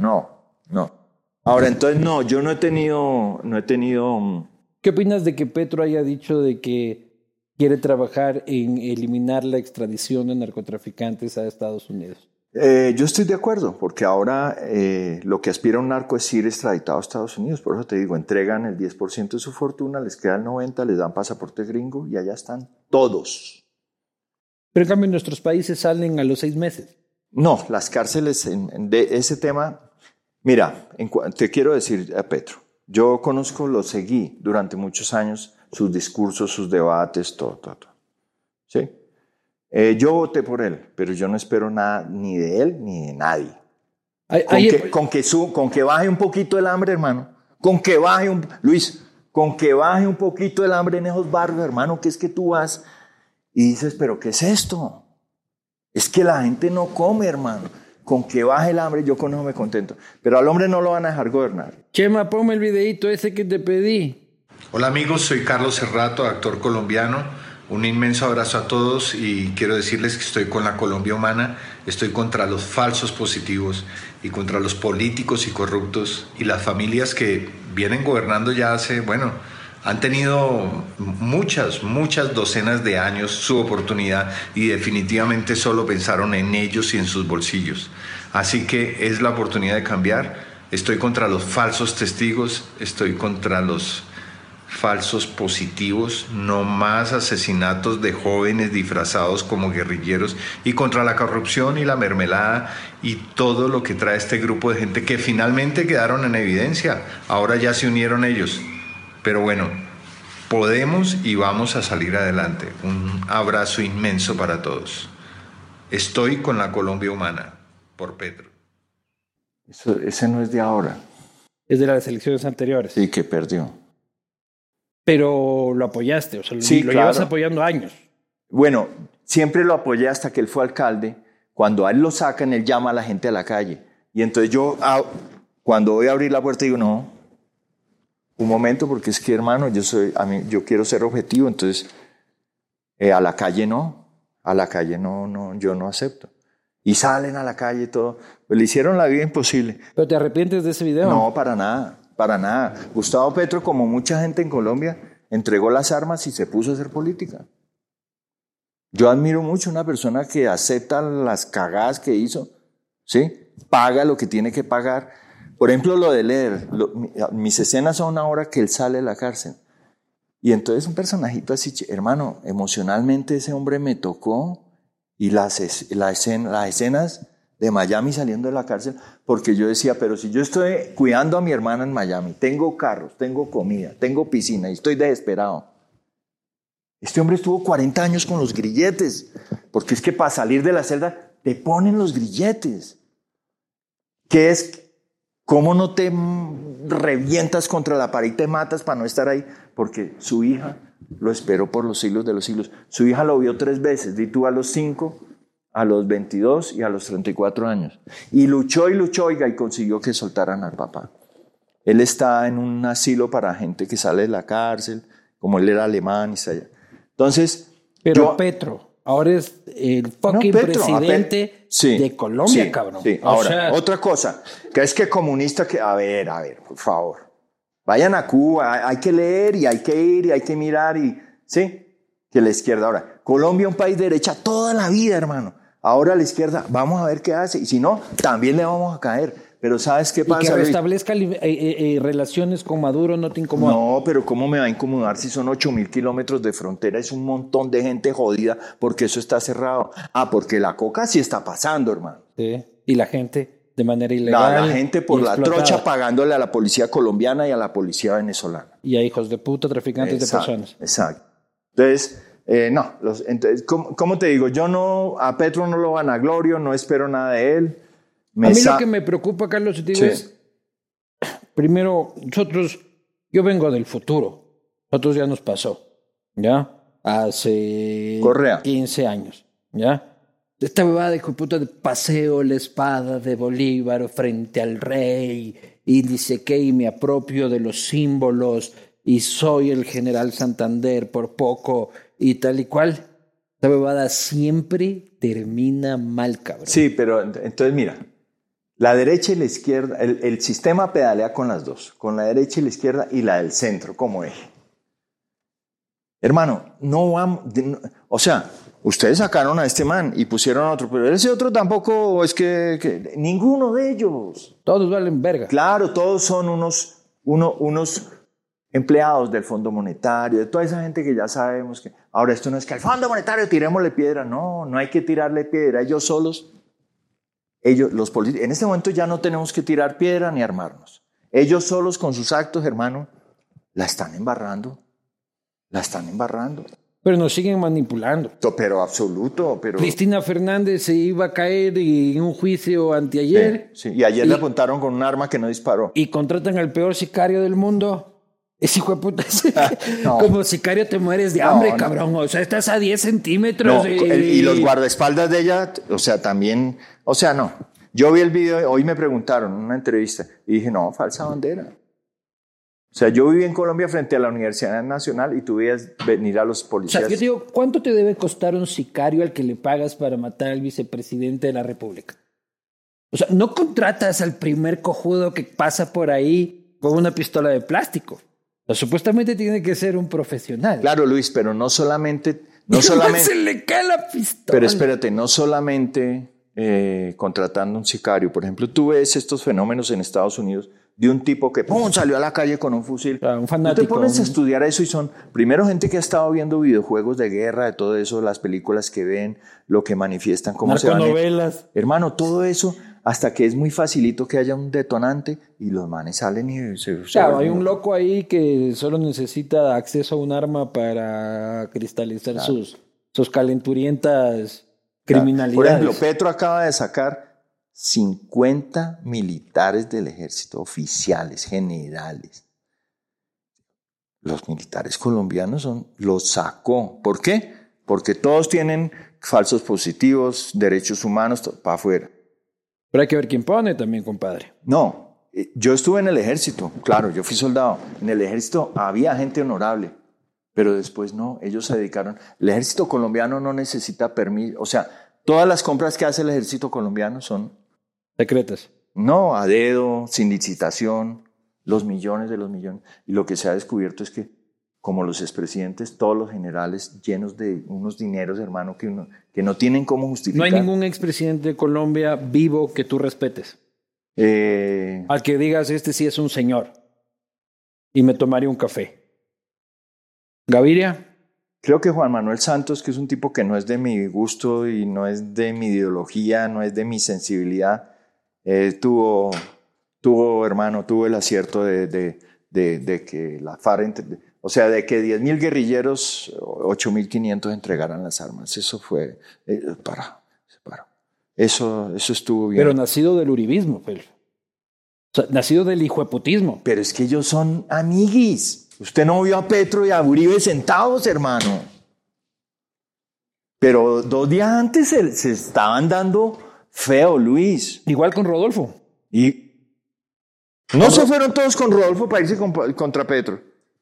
no, no. Ahora, entonces, no, yo no he tenido, no he tenido... Mm, ¿Qué opinas de que Petro haya dicho de que quiere trabajar en eliminar la extradición de narcotraficantes a Estados Unidos? Eh, yo estoy de acuerdo, porque ahora eh, lo que aspira un narco es ir extraditado a Estados Unidos. Por eso te digo, entregan el 10% de su fortuna, les queda el 90%, les dan pasaporte gringo y allá están todos. Pero en cambio en nuestros países salen a los seis meses. No, las cárceles de ese tema Mira, te quiero decir a Petro, yo conozco, lo seguí durante muchos años, sus discursos, sus debates, todo, todo, todo. ¿Sí? Eh, yo voté por él, pero yo no espero nada ni de él ni de nadie. con, que, con, que baje un poquito el hambre, hermano. Con que baje un... Luis, con que baje un poquito el hambre en esos barrios, hermano, que es que tú vas y dices, pero ¿qué es esto? Es que la gente no come, hermano con que baje el hambre, yo con eso me contento. Pero al hombre no lo van a dejar gobernar. Chema, ponme el videito ese que te pedí. Hola amigos, soy Carlos Serrato, actor colombiano. Un inmenso abrazo a todos y quiero decirles que estoy con la Colombia humana, estoy contra los falsos positivos y contra los políticos y corruptos y las familias que vienen gobernando ya hace, bueno, han tenido muchas, muchas docenas de años su oportunidad y definitivamente solo pensaron en ellos y en sus bolsillos. Así que es la oportunidad de cambiar. Estoy contra los falsos testigos, estoy contra los falsos positivos, no más asesinatos de jóvenes disfrazados como guerrilleros y contra la corrupción y la mermelada y todo lo que trae este grupo de gente que finalmente quedaron en evidencia. Ahora ya se unieron ellos. Pero bueno, podemos y vamos a salir adelante. Un abrazo inmenso para todos. Estoy con la Colombia Humana, por Petro. Eso, ese no es de ahora. Es de las elecciones anteriores. Sí, que perdió. Pero lo apoyaste, o sea, lo llevas apoyando años. Bueno, siempre lo apoyé hasta que él fue alcalde. Cuando a él lo sacan, él llama a la gente a la calle. Y entonces yo, ah, cuando voy a abrir la puerta, digo, no, un momento, porque es que, hermano, yo, soy, a mí, yo quiero ser objetivo, entonces eh, a la calle no, a la calle no, no, yo no acepto. Y salen a la calle y todo. Pues le hicieron la vida imposible. ¿Pero te arrepientes de ese video? No, para nada, para nada. Gustavo Petro, como mucha gente en Colombia, entregó las armas y se puso a hacer política. Yo admiro mucho a una persona que acepta las cagadas que hizo, ¿sí? Paga lo que tiene que pagar por ejemplo, lo de leer, mis escenas son ahora que él sale de la cárcel. Y entonces un personajito así, hermano, emocionalmente ese hombre me tocó y las, las escenas de Miami saliendo de la cárcel, porque yo decía, pero si yo estoy cuidando a mi hermana en Miami, tengo carros, tengo comida, tengo piscina y estoy desesperado. Este hombre estuvo 40 años con los grilletes, porque es que para salir de la celda te ponen los grilletes. ¿Qué es ¿Cómo no te revientas contra la pared y te matas para no estar ahí? Porque su hija lo esperó por los siglos de los siglos. Su hija lo vio tres veces, di tú a los cinco, a los 22 y a los 34 años. Y luchó y luchó, oiga, y consiguió que soltaran al papá. Él está en un asilo para gente que sale de la cárcel, como él era alemán y se allá. Entonces. Pero Petro. Ahora es el fucking presidente de Colombia, cabrón. Ahora, otra cosa, que es que comunista que, a ver, a ver, por favor, vayan a Cuba, hay que leer y hay que ir y hay que mirar y, sí, que la izquierda. Ahora, Colombia un país de derecha toda la vida, hermano. Ahora la izquierda, vamos a ver qué hace. Y si no, también le vamos a caer. Pero ¿sabes qué pasa? Y que restablezca eh, eh, eh, relaciones con Maduro no te incomoda. No, pero ¿cómo me va a incomodar si son 8 mil kilómetros de frontera? Es un montón de gente jodida porque eso está cerrado. Ah, porque la coca sí está pasando, hermano. Sí. Y la gente de manera ilegal. La, la gente por la trocha pagándole a la policía colombiana y a la policía venezolana. Y a hijos de puta traficantes Exacto, de personas. Exacto. Entonces, eh, no, los- entonces, ¿cómo, cómo te digo? Yo no, a Petro no lo vanaglorio, no espero nada de él. Me a mí lo que me preocupa, Carlos, te digo, Sí. es, primero, nosotros, yo vengo del futuro, nosotros ya nos pasó, ¿ya? Hace Correa. 15 años, ¿ya? Esta bebada de puta de paseo la espada de Bolívar frente al rey y dice que y me apropio de los símbolos y soy el general Santander por poco y tal y cual. Esta bebada siempre termina mal, cabrón. Sí, pero ent- entonces mira, la derecha y la izquierda, el, el sistema pedalea con las dos, con la derecha y la izquierda y la del centro como eje. Hermano, no vamos, o sea, ustedes sacaron a este man y pusieron a otro, pero ese otro tampoco es que, que- ninguno de ellos. Todos valen verga. Claro, todos son unos, uno- unos empleados del Fondo Monetario, de toda esa gente que ya sabemos que... Ahora, esto no es que al Fondo Monetario tirémosle piedra, no, no hay que tirarle piedra, ellos solos, ellos, los en este momento ya no tenemos que tirar piedra ni armarnos. Ellos solos con sus actos, hermano, la están embarrando, la están embarrando. Pero nos siguen manipulando. Pero absoluto, pero... Cristina Fernández se iba a caer y- en un juicio anteayer Sí, sí, Y ayer le apuntaron con un arma que no disparó. y contratan al peor sicario del mundo. Ese hijo de puta. no. Como sicario te mueres de hambre, no. cabrón. O sea, estás a 10 centímetros. Y, y los guardaespaldas de ella, o sea, también, o sea, no. Yo vi el video, hoy me preguntaron en una entrevista y dije, no, falsa bandera. O sea, yo viví en Colombia frente a la Universidad Nacional y tú veías venir a los O sea, policías. yo te digo, ¿cuánto te debe costar un sicario al que le pagas para matar al vicepresidente de la República? O sea, no contratas al primer cojudo que pasa por ahí con una pistola de plástico. O sea, supuestamente tiene que ser un profesional. Claro, Luis, pero no solamente, no solamente, se le cae la pistola. pero espérate, no solamente eh, contratando un sicario. Por ejemplo, tú ves estos fenómenos en Estados Unidos de un tipo que ¡pum! salió a la calle con un fusil. Ah, un Tú fanático. te pones a estudiar eso y son, primero, gente que ha estado viendo videojuegos de guerra, de todo eso, las películas que ven, lo que manifiestan, cómo se van. narconovelas. Hermano, todo eso, hasta que es muy facilito que haya un detonante y los manes salen y se. se Claro, hay vuelven- un loco ahí que solo necesita acceso a un arma para cristalizar sus, sus calenturientas criminalidades. Por ejemplo, Petro acaba de sacar 50 militares del ejército, oficiales, generales. Los militares colombianos son, los sacó. ¿Por qué? Porque todos tienen falsos positivos, derechos humanos, para afuera. Pero hay que ver quién pone también, compadre. No, eh, yo estuve en el ejército, claro, yo fui soldado. En el ejército había gente honorable, pero después no, ellos se dedicaron. El ejército colombiano no necesita permiso, o sea, todas las compras que hace el ejército colombiano son, Secretas. no, a dedo, sin licitación, los millones de los millones. Y lo que se ha descubierto es que, como los expresidentes, todos los generales llenos de unos dineros, hermano, que, uno- que no tienen cómo No justificar. hay ningún expresidente de Colombia vivo que tú respetes. Eh, Al que digas, este sí es un señor. Y me tomaría un café. Gaviria, Creo que Juan Manuel Santos, que es un tipo que no es de mi gusto y no es de mi ideología, no es de mi sensibilidad, eh, tuvo, tuvo, hermano, tuvo el acierto de, de, de, de que la FARC, o sea, de que 10.000 guerrilleros, 8.500 entregaran las armas. Eso fue, eh, para. Eso, eso estuvo bien. pero nacido del uribismo, pues. O sea, nacido del hijueputismo. Pero es que ellos son amiguis. Usted no vio a Petro y a Uribe sentados, hermano. Pero dos días antes se, se estaban dando feo, Luis. Igual con Rodolfo. Y no se fueron todos con Rodolfo para irse con- contra Petro.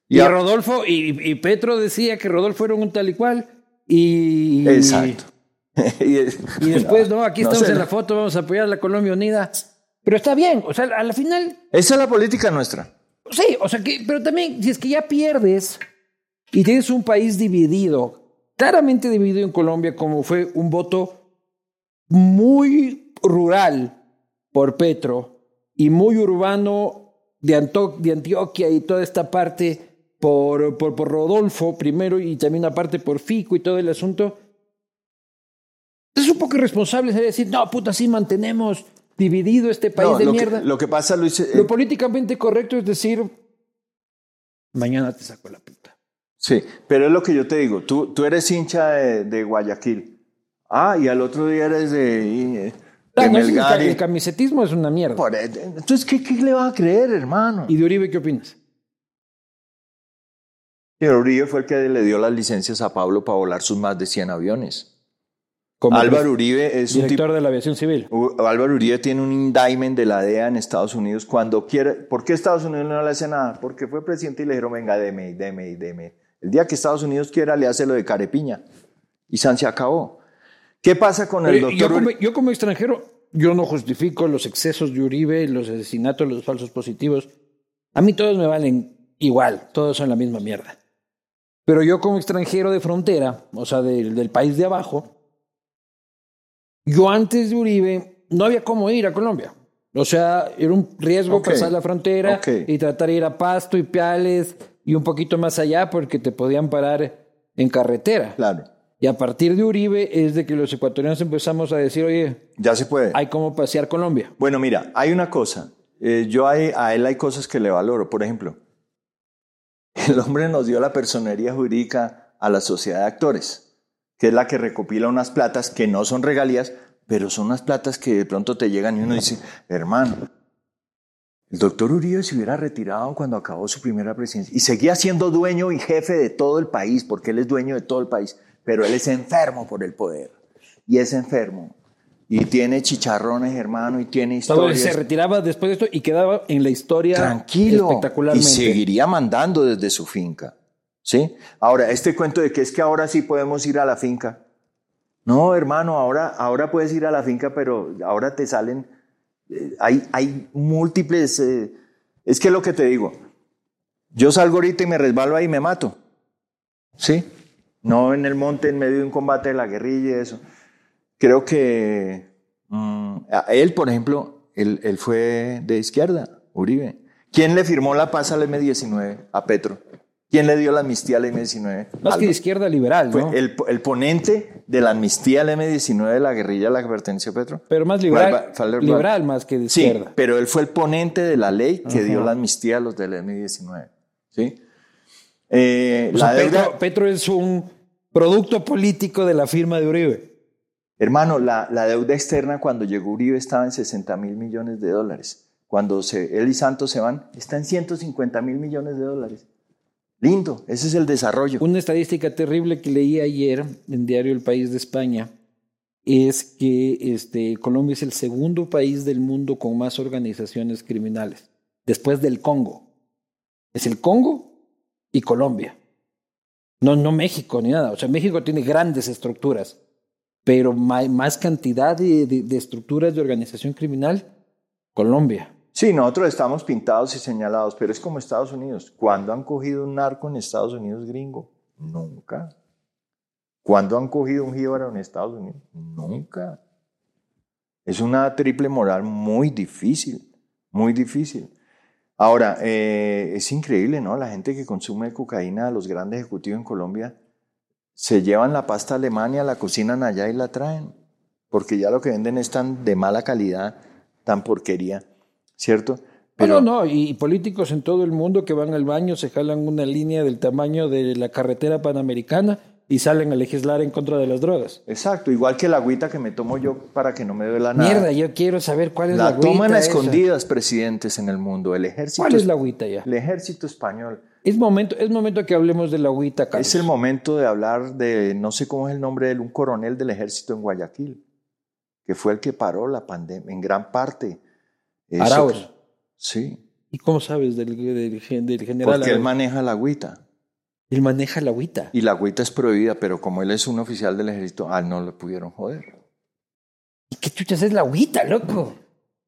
Y, a- Rodolfo, y, y Petro decía que Rodolfo era un tal y cual. Y, Exacto. y, Y después, no, aquí No estamos sé. en la foto, vamos a apoyar a la Colombia Unida. Pero está bien, o sea, a la final, Esa es la política nuestra. Sí, o sea, que, pero también, si es que ya pierdes y tienes un país dividido, claramente dividido en Colombia, como fue un voto muy rural por Petro y muy urbano de, Antioquia y toda esta parte por, por, por, Rodolfo primero y también aparte por Fico y todo el asunto. Es un poco irresponsable decir, no, puta, sí mantenemos dividido este país de mierda. lo que pasa, Luis. Eh, lo políticamente correcto es decir, mañana te saco la puta. Sí, pero es lo que yo te digo. Tú, tú eres hincha de, Guayaquil. Ah, y al otro día eres de. Eh, el, camisetismo es una mierda. entonces, ¿qué, ¿qué, le vas a creer, hermano? ¿Y de Uribe qué opinas? Uribe fue el que le dio las licencias a Pablo para volar sus más de 100 aviones. Álvaro Uribe es director de la aviación civil. Álvaro Uribe tiene un indictment de la DEA en Estados Unidos cuando quiere. ¿Por qué Estados Unidos no le hace nada? Porque fue presidente y le dijeron, venga, deme, deme, deme. El día que Estados Unidos quiera, le hace lo de carepiña. Y San se acabó. ¿Qué pasa con el doctor? Yo como, yo como extranjero, yo no justifico los excesos de Uribe, los asesinatos, los falsos positivos. A mí todos me valen igual, todos son la misma mierda. Pero yo como extranjero de frontera, o sea, del país de abajo, yo antes de Uribe no había cómo ir a Colombia. O sea, era un riesgo pasar la frontera y tratar de ir a Pasto y Piales y un poquito más allá porque te podían parar en carretera. Claro. Y a partir de Uribe es de que los ecuatorianos empezamos a decir, oye, ya se puede. Hay cómo pasear Colombia. Bueno, mira, hay una cosa. Eh, yo a él hay cosas que le valoro. Por ejemplo, el hombre nos dio la personería jurídica a la sociedad de actores que es la que recopila unas platas que no son regalías, pero son unas platas que de pronto te llegan y uno dice, hermano, el doctor Uribe se hubiera retirado cuando acabó su primera presidencia y seguía siendo dueño y jefe de todo el país, porque él es dueño de todo el país, pero él es enfermo por el poder y es enfermo. Y tiene chicharrones, hermano, y tiene historias. se retiraba después de esto y quedaba en la historia Tranquilo, espectacularmente. Y seguiría mandando desde su finca. ¿Sí? Ahora, este cuento de que es que ahora sí podemos ir a la finca. No, hermano, ahora, ahora puedes ir a la finca, pero ahora te salen, eh, hay, hay múltiples, eh, es que lo que te digo, yo salgo ahorita y me resbalo ahí y me mato. ¿Sí? No en el monte, en medio de un combate de la guerrilla y eso. Creo que mm, él, por ejemplo, él, él fue de izquierda, Uribe. ¿Quién le firmó la paz al M-19? A Petro. ¿Quién le dio la amnistía al M-19? Más que de izquierda liberal, ¿no? el, el, ponente de la amnistía al M-19 de la guerrilla a la que perteneció Petro. Pero más liberal, liberal más que de izquierda. Sí, pero él fue el ponente de la ley que dio la amnistía a los del M-19. ¿Sí? Eh, Petro, Petro, es un producto político de la firma de Uribe. Hermano, la, la deuda externa cuando llegó Uribe estaba en 60 mil millones de dólares. Cuando se, él y Santos se van, está en 150 mil millones de dólares. Lindo, ese es el desarrollo. Una estadística terrible que leí ayer en Diario El País de España es que este, Colombia es el segundo país del mundo con más organizaciones criminales, después del Congo. Es el Congo y Colombia. No, no México ni nada. O sea, México tiene grandes estructuras, pero más, cantidad de estructuras de organización criminal, Colombia. Sí, nosotros estamos pintados y señalados, pero es como Estados Unidos. ¿Cuándo han cogido un narco en Estados Unidos gringo? Nunca. ¿Cuándo han cogido un jíbaro en Estados Unidos? Nunca. Es una triple moral muy difícil, muy difícil. Ahora, eh, es increíble, ¿no? La gente que consume cocaína, los grandes ejecutivos en Colombia, se llevan la pasta a Alemania, la cocinan allá y la traen, porque ya lo que venden es tan de mala calidad, tan porquería. ¿Cierto? Pero no, no, y políticos en todo el mundo que van al baño se jalan una línea del tamaño de la carretera panamericana y salen a legislar en contra de las drogas. Exacto, igual que la agüita que me tomo yo para que no me duela nada. Mierda, yo quiero saber cuál es la, agüita. La toman a escondidas presidentes en el mundo, el ejército. ¿Cuál es la agüita ya? El ejército español. Es momento, es momento que hablemos de la agüita, Carlos. Es el momento de hablar de, no sé cómo es el nombre de él, un coronel del ejército en Guayaquil, que fue el que paró la pandemia en gran parte Arauz. Sí. ¿Y cómo sabes del, del, general? Porque él maneja la agüita. Él maneja la agüita. Y la agüita es prohibida, pero como él es un oficial del ejército, ah, no le pudieron joder. ¿Y qué chuchas es la agüita, loco?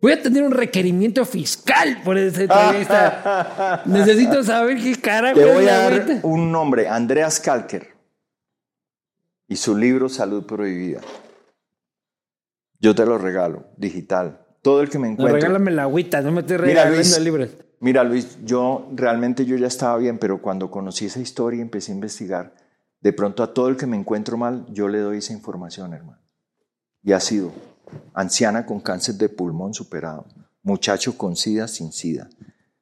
Voy a tener un requerimiento fiscal por esa entrevista. Necesito saber qué cara. Te voy a dar un nombre, Andreas Kalker. Y su libro Salud Prohibida. Yo te lo regalo, digital. Todo el que me No, encuentre. regálame la agüita, no me Mira, regalando Luis, libros. Mira, Luis, yo realmente yo ya estaba bien, pero cuando conocí esa historia y empecé a investigar, de pronto a todo el que me encuentro mal, yo le doy esa información, hermano. Y ha sido anciana con cáncer de pulmón superado, muchacho con sida sin sida,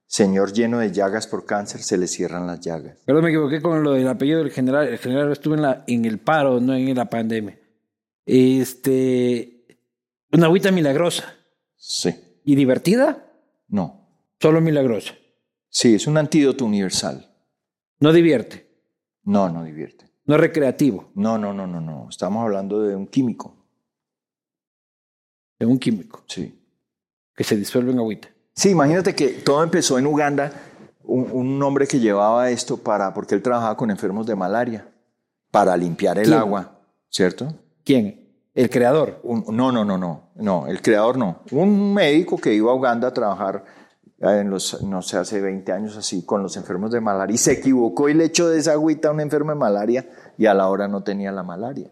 señor lleno de llagas por cáncer, se le cierran las llagas. Perdón, me equivoqué con lo del apellido del general. El general estuvo en, la, en el paro, no en la pandemia. Este. Una agüita milagrosa. Sí, ¿Y divertida? no. Solo milagrosa. Sí, es un antídoto universal. No divierte. No, no divierte. No es recreativo. No, no, no, no, no. Estamos hablando de un químico. Es un químico Sí. que se disuelve en agüita. Sí, imagínate que todo empezó en Uganda, un, un hombre que llevaba esto para, porque él trabajaba con enfermos de malaria, para limpiar el ¿Quién? agua, ¿cierto? ¿Quién? El creador. No, no, no, no, no, el creador no. Un médico que iba a Uganda a trabajar eh, en los, no sé, hace 20 años así, con los enfermos de malaria, y se equivocó y le echó de esa agüita a un enfermo de malaria y a la hora no tenía la malaria.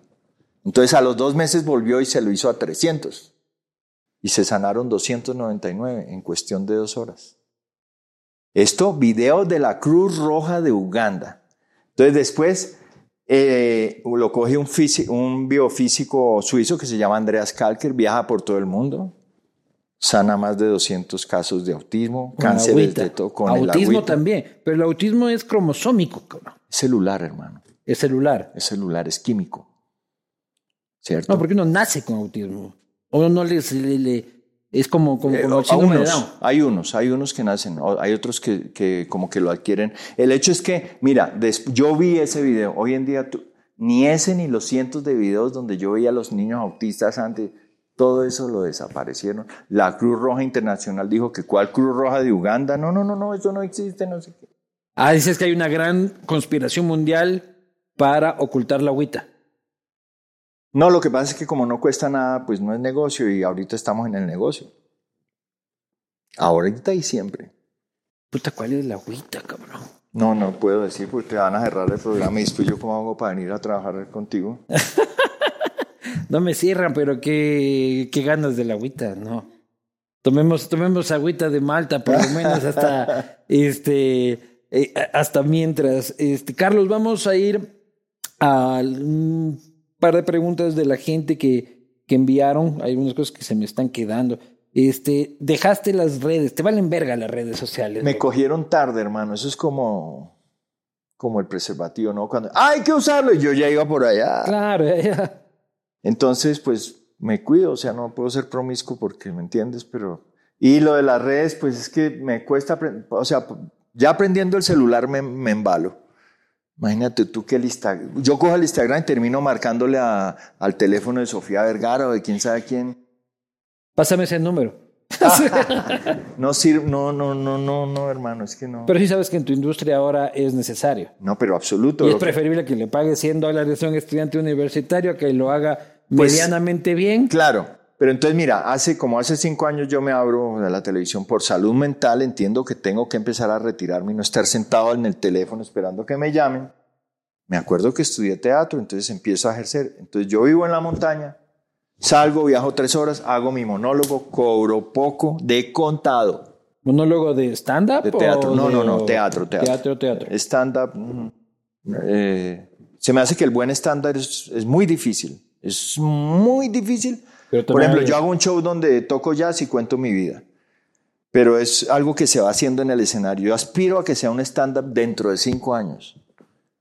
Entonces a los dos meses volvió y se lo hizo a 300. Y se sanaron 299 en cuestión de dos horas. Esto, video de la Cruz Roja de Uganda. Entonces después eh, lo coge un, físi- un biofísico suizo que se llama Andreas Kalker, viaja por todo el mundo, sana más de 200 casos de autismo, Con agüita. de todo, con el Autismo agüita. también. Pero el autismo es cromosómico, cabrón. Es celular, hermano. Es celular. Es celular, es químico. ¿Cierto? No, porque uno nace con autismo. O no le, le- le- es como, como, Eh, síndrome de unos, hay unos, hay unos que nacen, hay otros que, que como que lo adquieren. El hecho es que, mira, des- yo vi ese video, hoy en día tú- ni ese ni los cientos de videos donde yo veía a los niños autistas antes, todo eso lo desaparecieron. La Cruz Roja Internacional dijo que cuál Cruz Roja de Uganda, no, no, no, no, eso no existe, no sé qué. Ah, dices que hay una gran conspiración mundial para ocultar la agüita. No, lo que pasa es que como no cuesta nada, pues no es negocio y ahorita estamos en el negocio. Ahorita y siempre. Puta, ¿cuál es la agüita, cabrón? No, no puedo decir porque te van a cerrar el programa y después yo cómo hago para venir a trabajar contigo. No me cierran, pero qué, qué ganas de la agüita, no. Tomemos, tomemos agüita de Malta, por lo menos hasta este eh, hasta mientras. Este, Carlos, vamos a ir a un par de preguntas de la gente que, que enviaron. Hay unas cosas que se me están quedando. Este, dejaste las redes, te valen verga las redes sociales. Me cogieron tarde, hermano. Eso es como, como el preservativo, ¿no? Cuando "Ah, hay que usarlo y yo ya iba por allá. Claro, ya, ya. Entonces, pues me cuido, o sea, no puedo ser promiscuo porque, ¿me entiendes? Pero... Y lo de las redes, pues es que me cuesta, o sea, ya aprendiendo el celular me, me embalo. Imagínate tú que el Instagram, yo cojo el Instagram y termino marcándole a- al teléfono de Sofía Vergara o de quién sabe quién. Pásame ese número. No sirve, no, no, no, no, no, hermano, es que no. Pero sí sabes que en tu industria ahora es necesario. no, pero absoluto. Y es preferible que le pague 100 dólares a un estudiante universitario que lo haga Pues, medianamente bien. Claro, pero entonces mira, hace como hace cinco años yo me abro de la televisión por salud mental, entiendo que tengo que empezar a retirarme y no estar sentado en el teléfono esperando que me llamen. Me acuerdo que estudié teatro, entonces empiezo a ejercer. Entonces yo vivo en la montaña, salgo, viajo tres horas, hago mi monólogo, cobro poco de contado. ¿Monólogo de stand-up? De teatro. o No, de- no, no, teatro, teatro. Teatro, teatro. Stand-up. mm, eh, se me hace que el buen stand-up es, es muy difícil. Es muy difícil. Pero Por ejemplo, hay- yo hago un show donde toco jazz y cuento mi vida. Pero es algo que se va haciendo en el escenario. Yo aspiro a que sea un stand-up dentro de cinco años.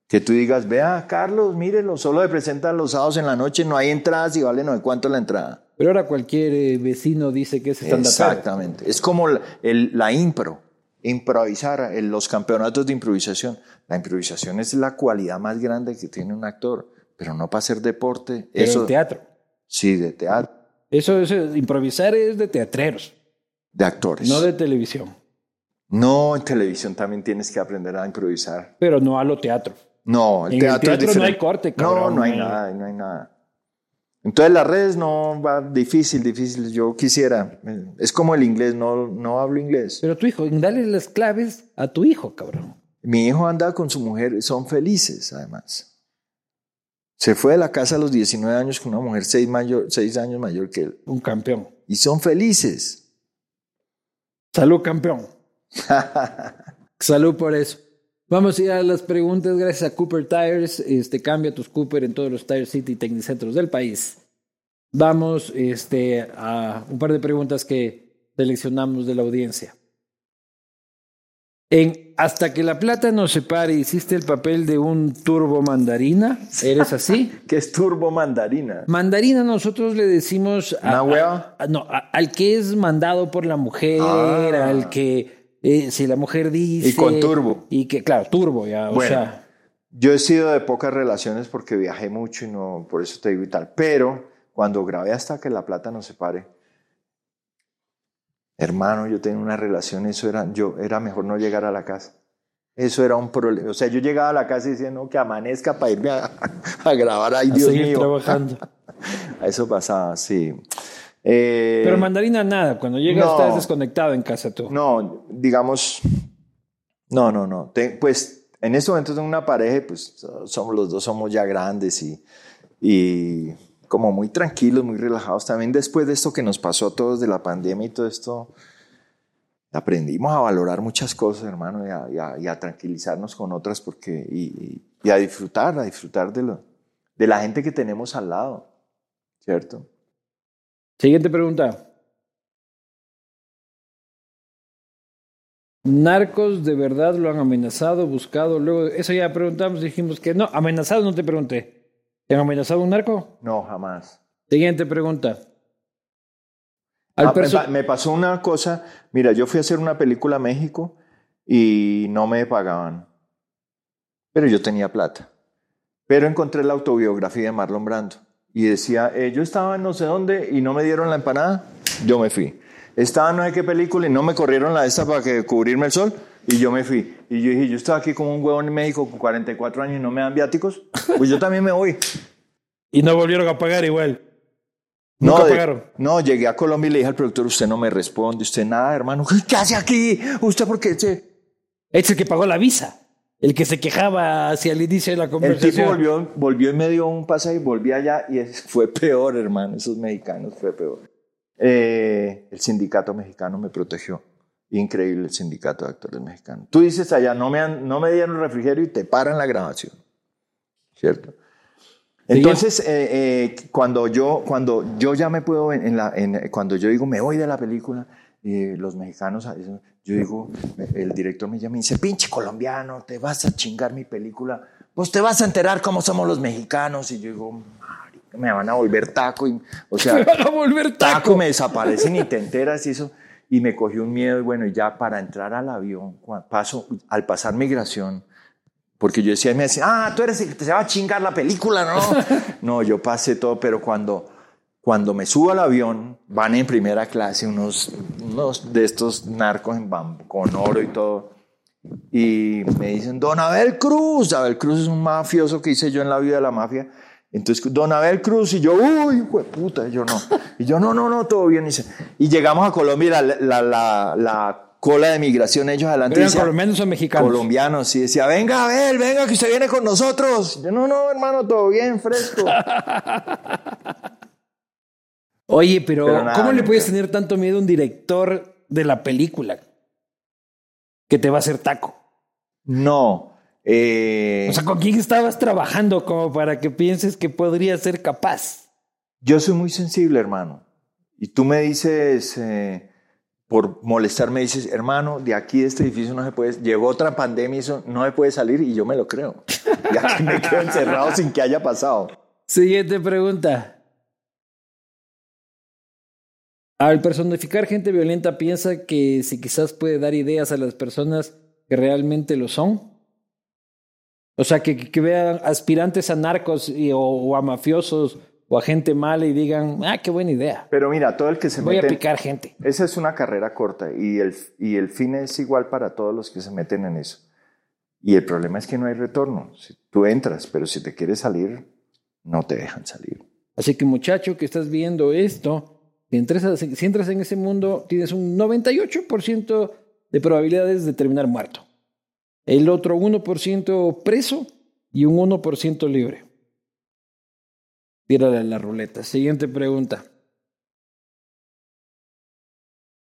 Que tú digas, vea, Carlos, mírelo, solo se presentan los sábados en la noche, no hay entradas y vale no sé cuánto la entrada. Pero ahora cualquier eh, vecino dice que es stand-up. Exactamente. Es como la, el- la impro, improvisar, el- los campeonatos de improvisación. La improvisación es la cualidad más grande que tiene un actor, pero no para hacer deporte. Pero eso, el teatro. Sí, de teatro, Eso es, improvisar es de teatreros, de actores. no de televisión. No, en televisión también tienes que aprender a improvisar. Pero no a lo teatro. No, el En el teatro, es teatro no hay corte, No, cabrón. no hay nada, no hay nada. Entonces las redes no va difícil, difícil. Yo quisiera, es como el inglés, no, no hablo inglés. Pero tu hijo, dale las claves a tu hijo, cabrón. Mi hijo anda con su mujer, son felices además. Se fue de la casa a los 19 años con una mujer 6 mayor, seis años mayor que él. Un campeón. Y son felices. Salud, campeón. Salud por eso. Vamos a ir a las preguntas gracias a Cooper Tires. Este, cambia tus Cooper en todos los Tire City Tecnicentros del país. Vamos este, a un par de preguntas que seleccionamos de la audiencia. En Hasta que la plata nos separe, hiciste el papel de un turbo mandarina. ¿Eres así? ¿Qué es turbo mandarina? Mandarina nosotros le decimos ¿Una hueva? a- no, a- al que es mandado por la mujer, Ah. al que eh, si la mujer dice Y con turbo. y que claro turbo ya, o Bueno. sea, Yo he sido de pocas relaciones porque viajé mucho y no, por eso te digo y tal. Pero cuando grabé hasta que la plata nos separe, hermano, yo tenía una relación, eso era, yo, era mejor no llegar a la casa. Eso era un problema. O sea, yo llegaba a la casa y decía, no, que amanezca para irme a, a grabar. Ay, a Dios seguir mío. trabajando. Eso pasaba, sí. Eh, Pero mandarina nada, cuando llegas no. estás desconectado en casa tú. No, digamos, no, no, no. Pues en este momento tengo una pareja, pues somos los dos somos ya grandes y, y como muy tranquilos, muy relajados. También después de esto que nos pasó a todos de la pandemia y todo esto, aprendimos a valorar muchas cosas, hermano, y a, tranquilizarnos con otras porque, y, y a disfrutar, a disfrutar de, lo, de la gente que tenemos al lado, ¿cierto? Siguiente pregunta. Narcos de verdad lo han amenazado, buscado, luego eso ya preguntamos, dijimos que no, amenazado no te pregunté. ¿Te han amenazado un narco? No, jamás. Siguiente pregunta. Al Ah, me, pasó una cosa, mira, yo fui a hacer una película a México y no me pagaban, pero yo tenía plata. Pero encontré la autobiografía de Marlon Brando y decía, eh, yo estaba en no sé dónde y no me dieron la empanada, yo me fui. Estaba en no sé qué película y no me corrieron la esta para que cubrirme el sol y yo me fui. Y yo dije, yo estaba aquí como un huevón en México con 44 años y no me dan viáticos, pues yo también me voy. Y no volvieron a pagar igual. Nunca No, de- no, llegué a Colombia y le dije al productor, usted no me responde, usted nada, hermano. ¿Qué hace aquí? ¿Usted por qué? se-?" Es el que pagó la visa. El que se quejaba hacia el inicio de la El tipo conversación. volvió, volvió y me dio un pasaje y volví allá y fue peor, hermano. Esos mexicanos fue peor. Eh, el sindicato mexicano me protegió. Increíble el sindicato de actores mexicanos. Tú dices allá, no me, han- no me dieron refrigerio y te paran la grabación. ¿Cierto? Entonces, eh, eh, cuando, yo, cuando yo ya me puedo, en la, en- cuando yo digo me voy de la película, eh, los mexicanos, yo digo, el director me llama y dice, pinche colombiano, te vas a chingar mi película, pues te vas a enterar cómo somos los mexicanos. Y yo digo, "Marica, me van a volver taco. Y, o sea, Me van a volver taco. taco, me desaparecen y te enteras y eso. Y me cogió un miedo y bueno, y ya para entrar al avión, paso, al pasar migración, porque yo decía, me decía, ah, tú eres el que te se va a chingar la película, ¿no? no, yo pasé todo, pero cuando, cuando me subo al avión, van en primera clase unos, unos de estos narcos en bam- con oro y todo. Y me dicen, Don Abel Cruz. Abel Cruz es un mafioso que hice yo en la vida de la mafia. Entonces, Don Abel Cruz, y yo, uy, hijo de puta, y yo no. Y yo, no, no, no, todo bien. Y, llegamos a Colombia y la, la, la, la cola de migración, ellos adelante. ¿Eran colombianos o mexicanos? Colombianos, sí, decía, venga, Abel, venga, que usted viene con nosotros. Yo, no, no, hermano, todo bien, fresco. Oye, pero, Pero nada, ¿cómo le puedes tener tanto miedo a un director de la película que te va a hacer taco? No. Eh, O sea, ¿con quién estabas trabajando como para que pienses que podría ser capaz? Yo soy muy sensible, hermano. Y tú me dices, eh, por molestarme, dices, hermano, de aquí de este edificio no se puede, llegó otra pandemia y eso no se puede salir y yo me lo creo. Y aquí me quedo encerrado sin que haya pasado. Siguiente pregunta. Al personificar gente violenta, piensa que si quizás puede dar ideas a las personas que realmente lo son. O sea, que, que vean aspirantes a narcos y- o, o a mafiosos o a gente mala y digan, ah, qué buena idea. Pero mira, todo el que se Voy a mete... picar gente. Esa es una carrera corta y el, y el fin es igual para todos los que se meten en eso. Y el problema es que no hay retorno. Si tú entras, pero si te quieres salir, no te dejan salir. Así que muchacho que estás viendo esto, si entras, si entras en ese mundo, tienes un 98% de probabilidades de terminar muerto. El otro 1% preso y un 1% libre. tírale la ruleta. Siguiente pregunta.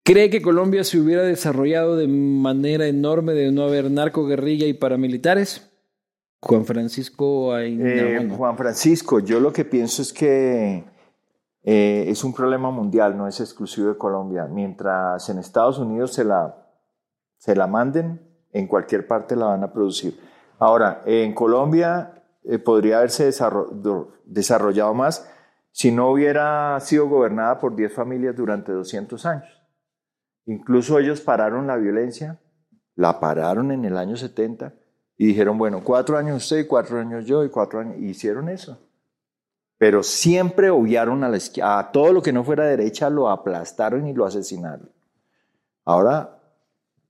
¿Cree que Colombia se hubiera desarrollado de manera enorme de no haber narco, guerrilla y paramilitares? Juan Francisco. Eh, Juan Francisco, yo lo que pienso es que eh, es un problema mundial, no es exclusivo de Colombia. Mientras en Estados Unidos se la, se la manden, en cualquier parte la van a producir. Ahora, en Colombia eh, podría haberse desarrollado más si no hubiera sido gobernada por 10 familias durante 200 años. Incluso ellos pararon la violencia, la pararon en el año 70 y dijeron, bueno, cuatro años usted, cuatro años yo y cuatro años. Hicieron eso. Pero siempre obviaron a, la a todo lo que no fuera derecha, lo aplastaron y lo asesinaron. Ahora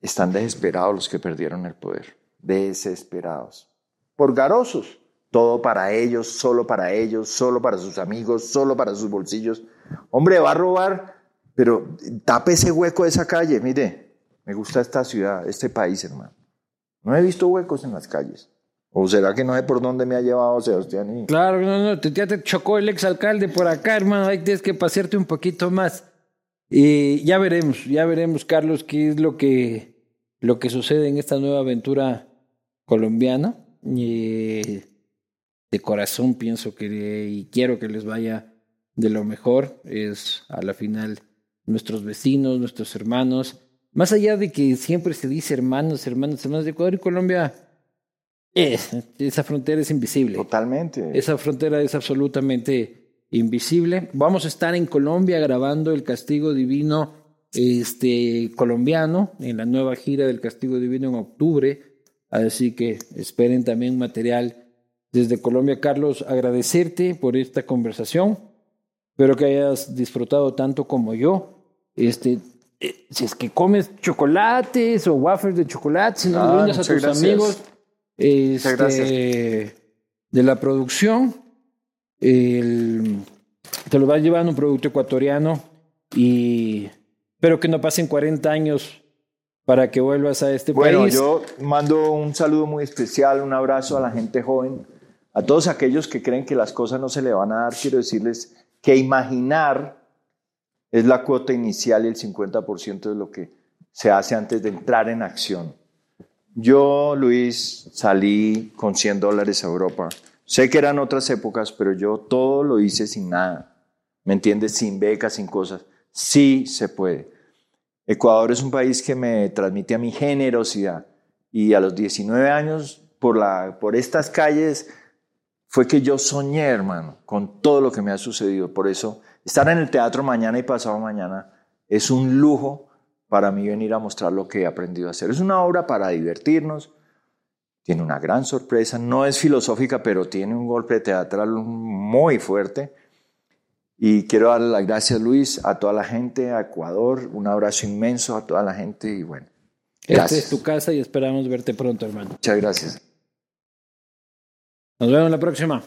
están desesperados los que perdieron el poder. Desesperados. Por garosos. Todo para ellos, solo para ellos, solo para sus amigos, solo para sus bolsillos. Hombre, va a robar, pero tape ese hueco de esa calle. Mire, me gusta esta ciudad, este país, hermano. No he visto huecos en las calles. ¿O será que no sé por dónde me ha llevado Sebastián? Claro, no, no, ya te chocó el exalcalde por acá, hermano. Ahí tienes que pasearte un poquito más. Y ya veremos, ya veremos, Carlos, qué es lo que, lo que sucede en esta nueva aventura colombiana. Y de corazón pienso que y quiero que les vaya de lo mejor. Es a la final nuestros vecinos, nuestros hermanos. Más allá de que siempre se dice hermanos, hermanos, hermanos de Ecuador y Colombia esa frontera es invisible. Totalmente. Esa frontera es absolutamente invisible. Vamos a estar en Colombia grabando el Castigo Divino este, colombiano en la nueva gira del Castigo Divino en octubre. Así que esperen también material desde Colombia. Carlos, agradecerte por esta conversación. Espero que hayas disfrutado tanto como yo. Este, eh, si es que comes chocolates o waffles de chocolate, si no ah, a tus amigos este, de la producción. El, te lo va llevando un producto ecuatoriano y espero que no pasen 40 años para que vuelvas a este país. Bueno, yo mando un saludo muy especial, un abrazo a la gente joven, a todos aquellos que creen que las cosas no se le van a dar. Quiero decirles que imaginar es la cuota inicial y el 50% de lo que se hace antes de entrar en acción. Yo, Luis, salí con 100 dólares a Europa. Sé que eran otras épocas, pero yo todo lo hice sin nada. ¿Me entiendes? Sin becas, sin cosas. Sí se puede. Ecuador es un país que me transmite a mi generosidad. Y a los 19 años, por, la, por estas calles, fue que yo soñé, hermano, con todo lo que me ha sucedido. Por eso, estar en el teatro mañana y pasado mañana es un lujo para mí venir a mostrar lo que he aprendido a hacer. Es una obra para divertirnos, tiene una gran sorpresa, no es filosófica, pero tiene un golpe teatral muy fuerte. Y quiero darle las gracias, Luis, a toda la gente, a Ecuador, un abrazo inmenso a toda la gente y bueno. Esta es tu casa y esperamos verte pronto, hermano. Muchas gracias. Nos vemos la próxima.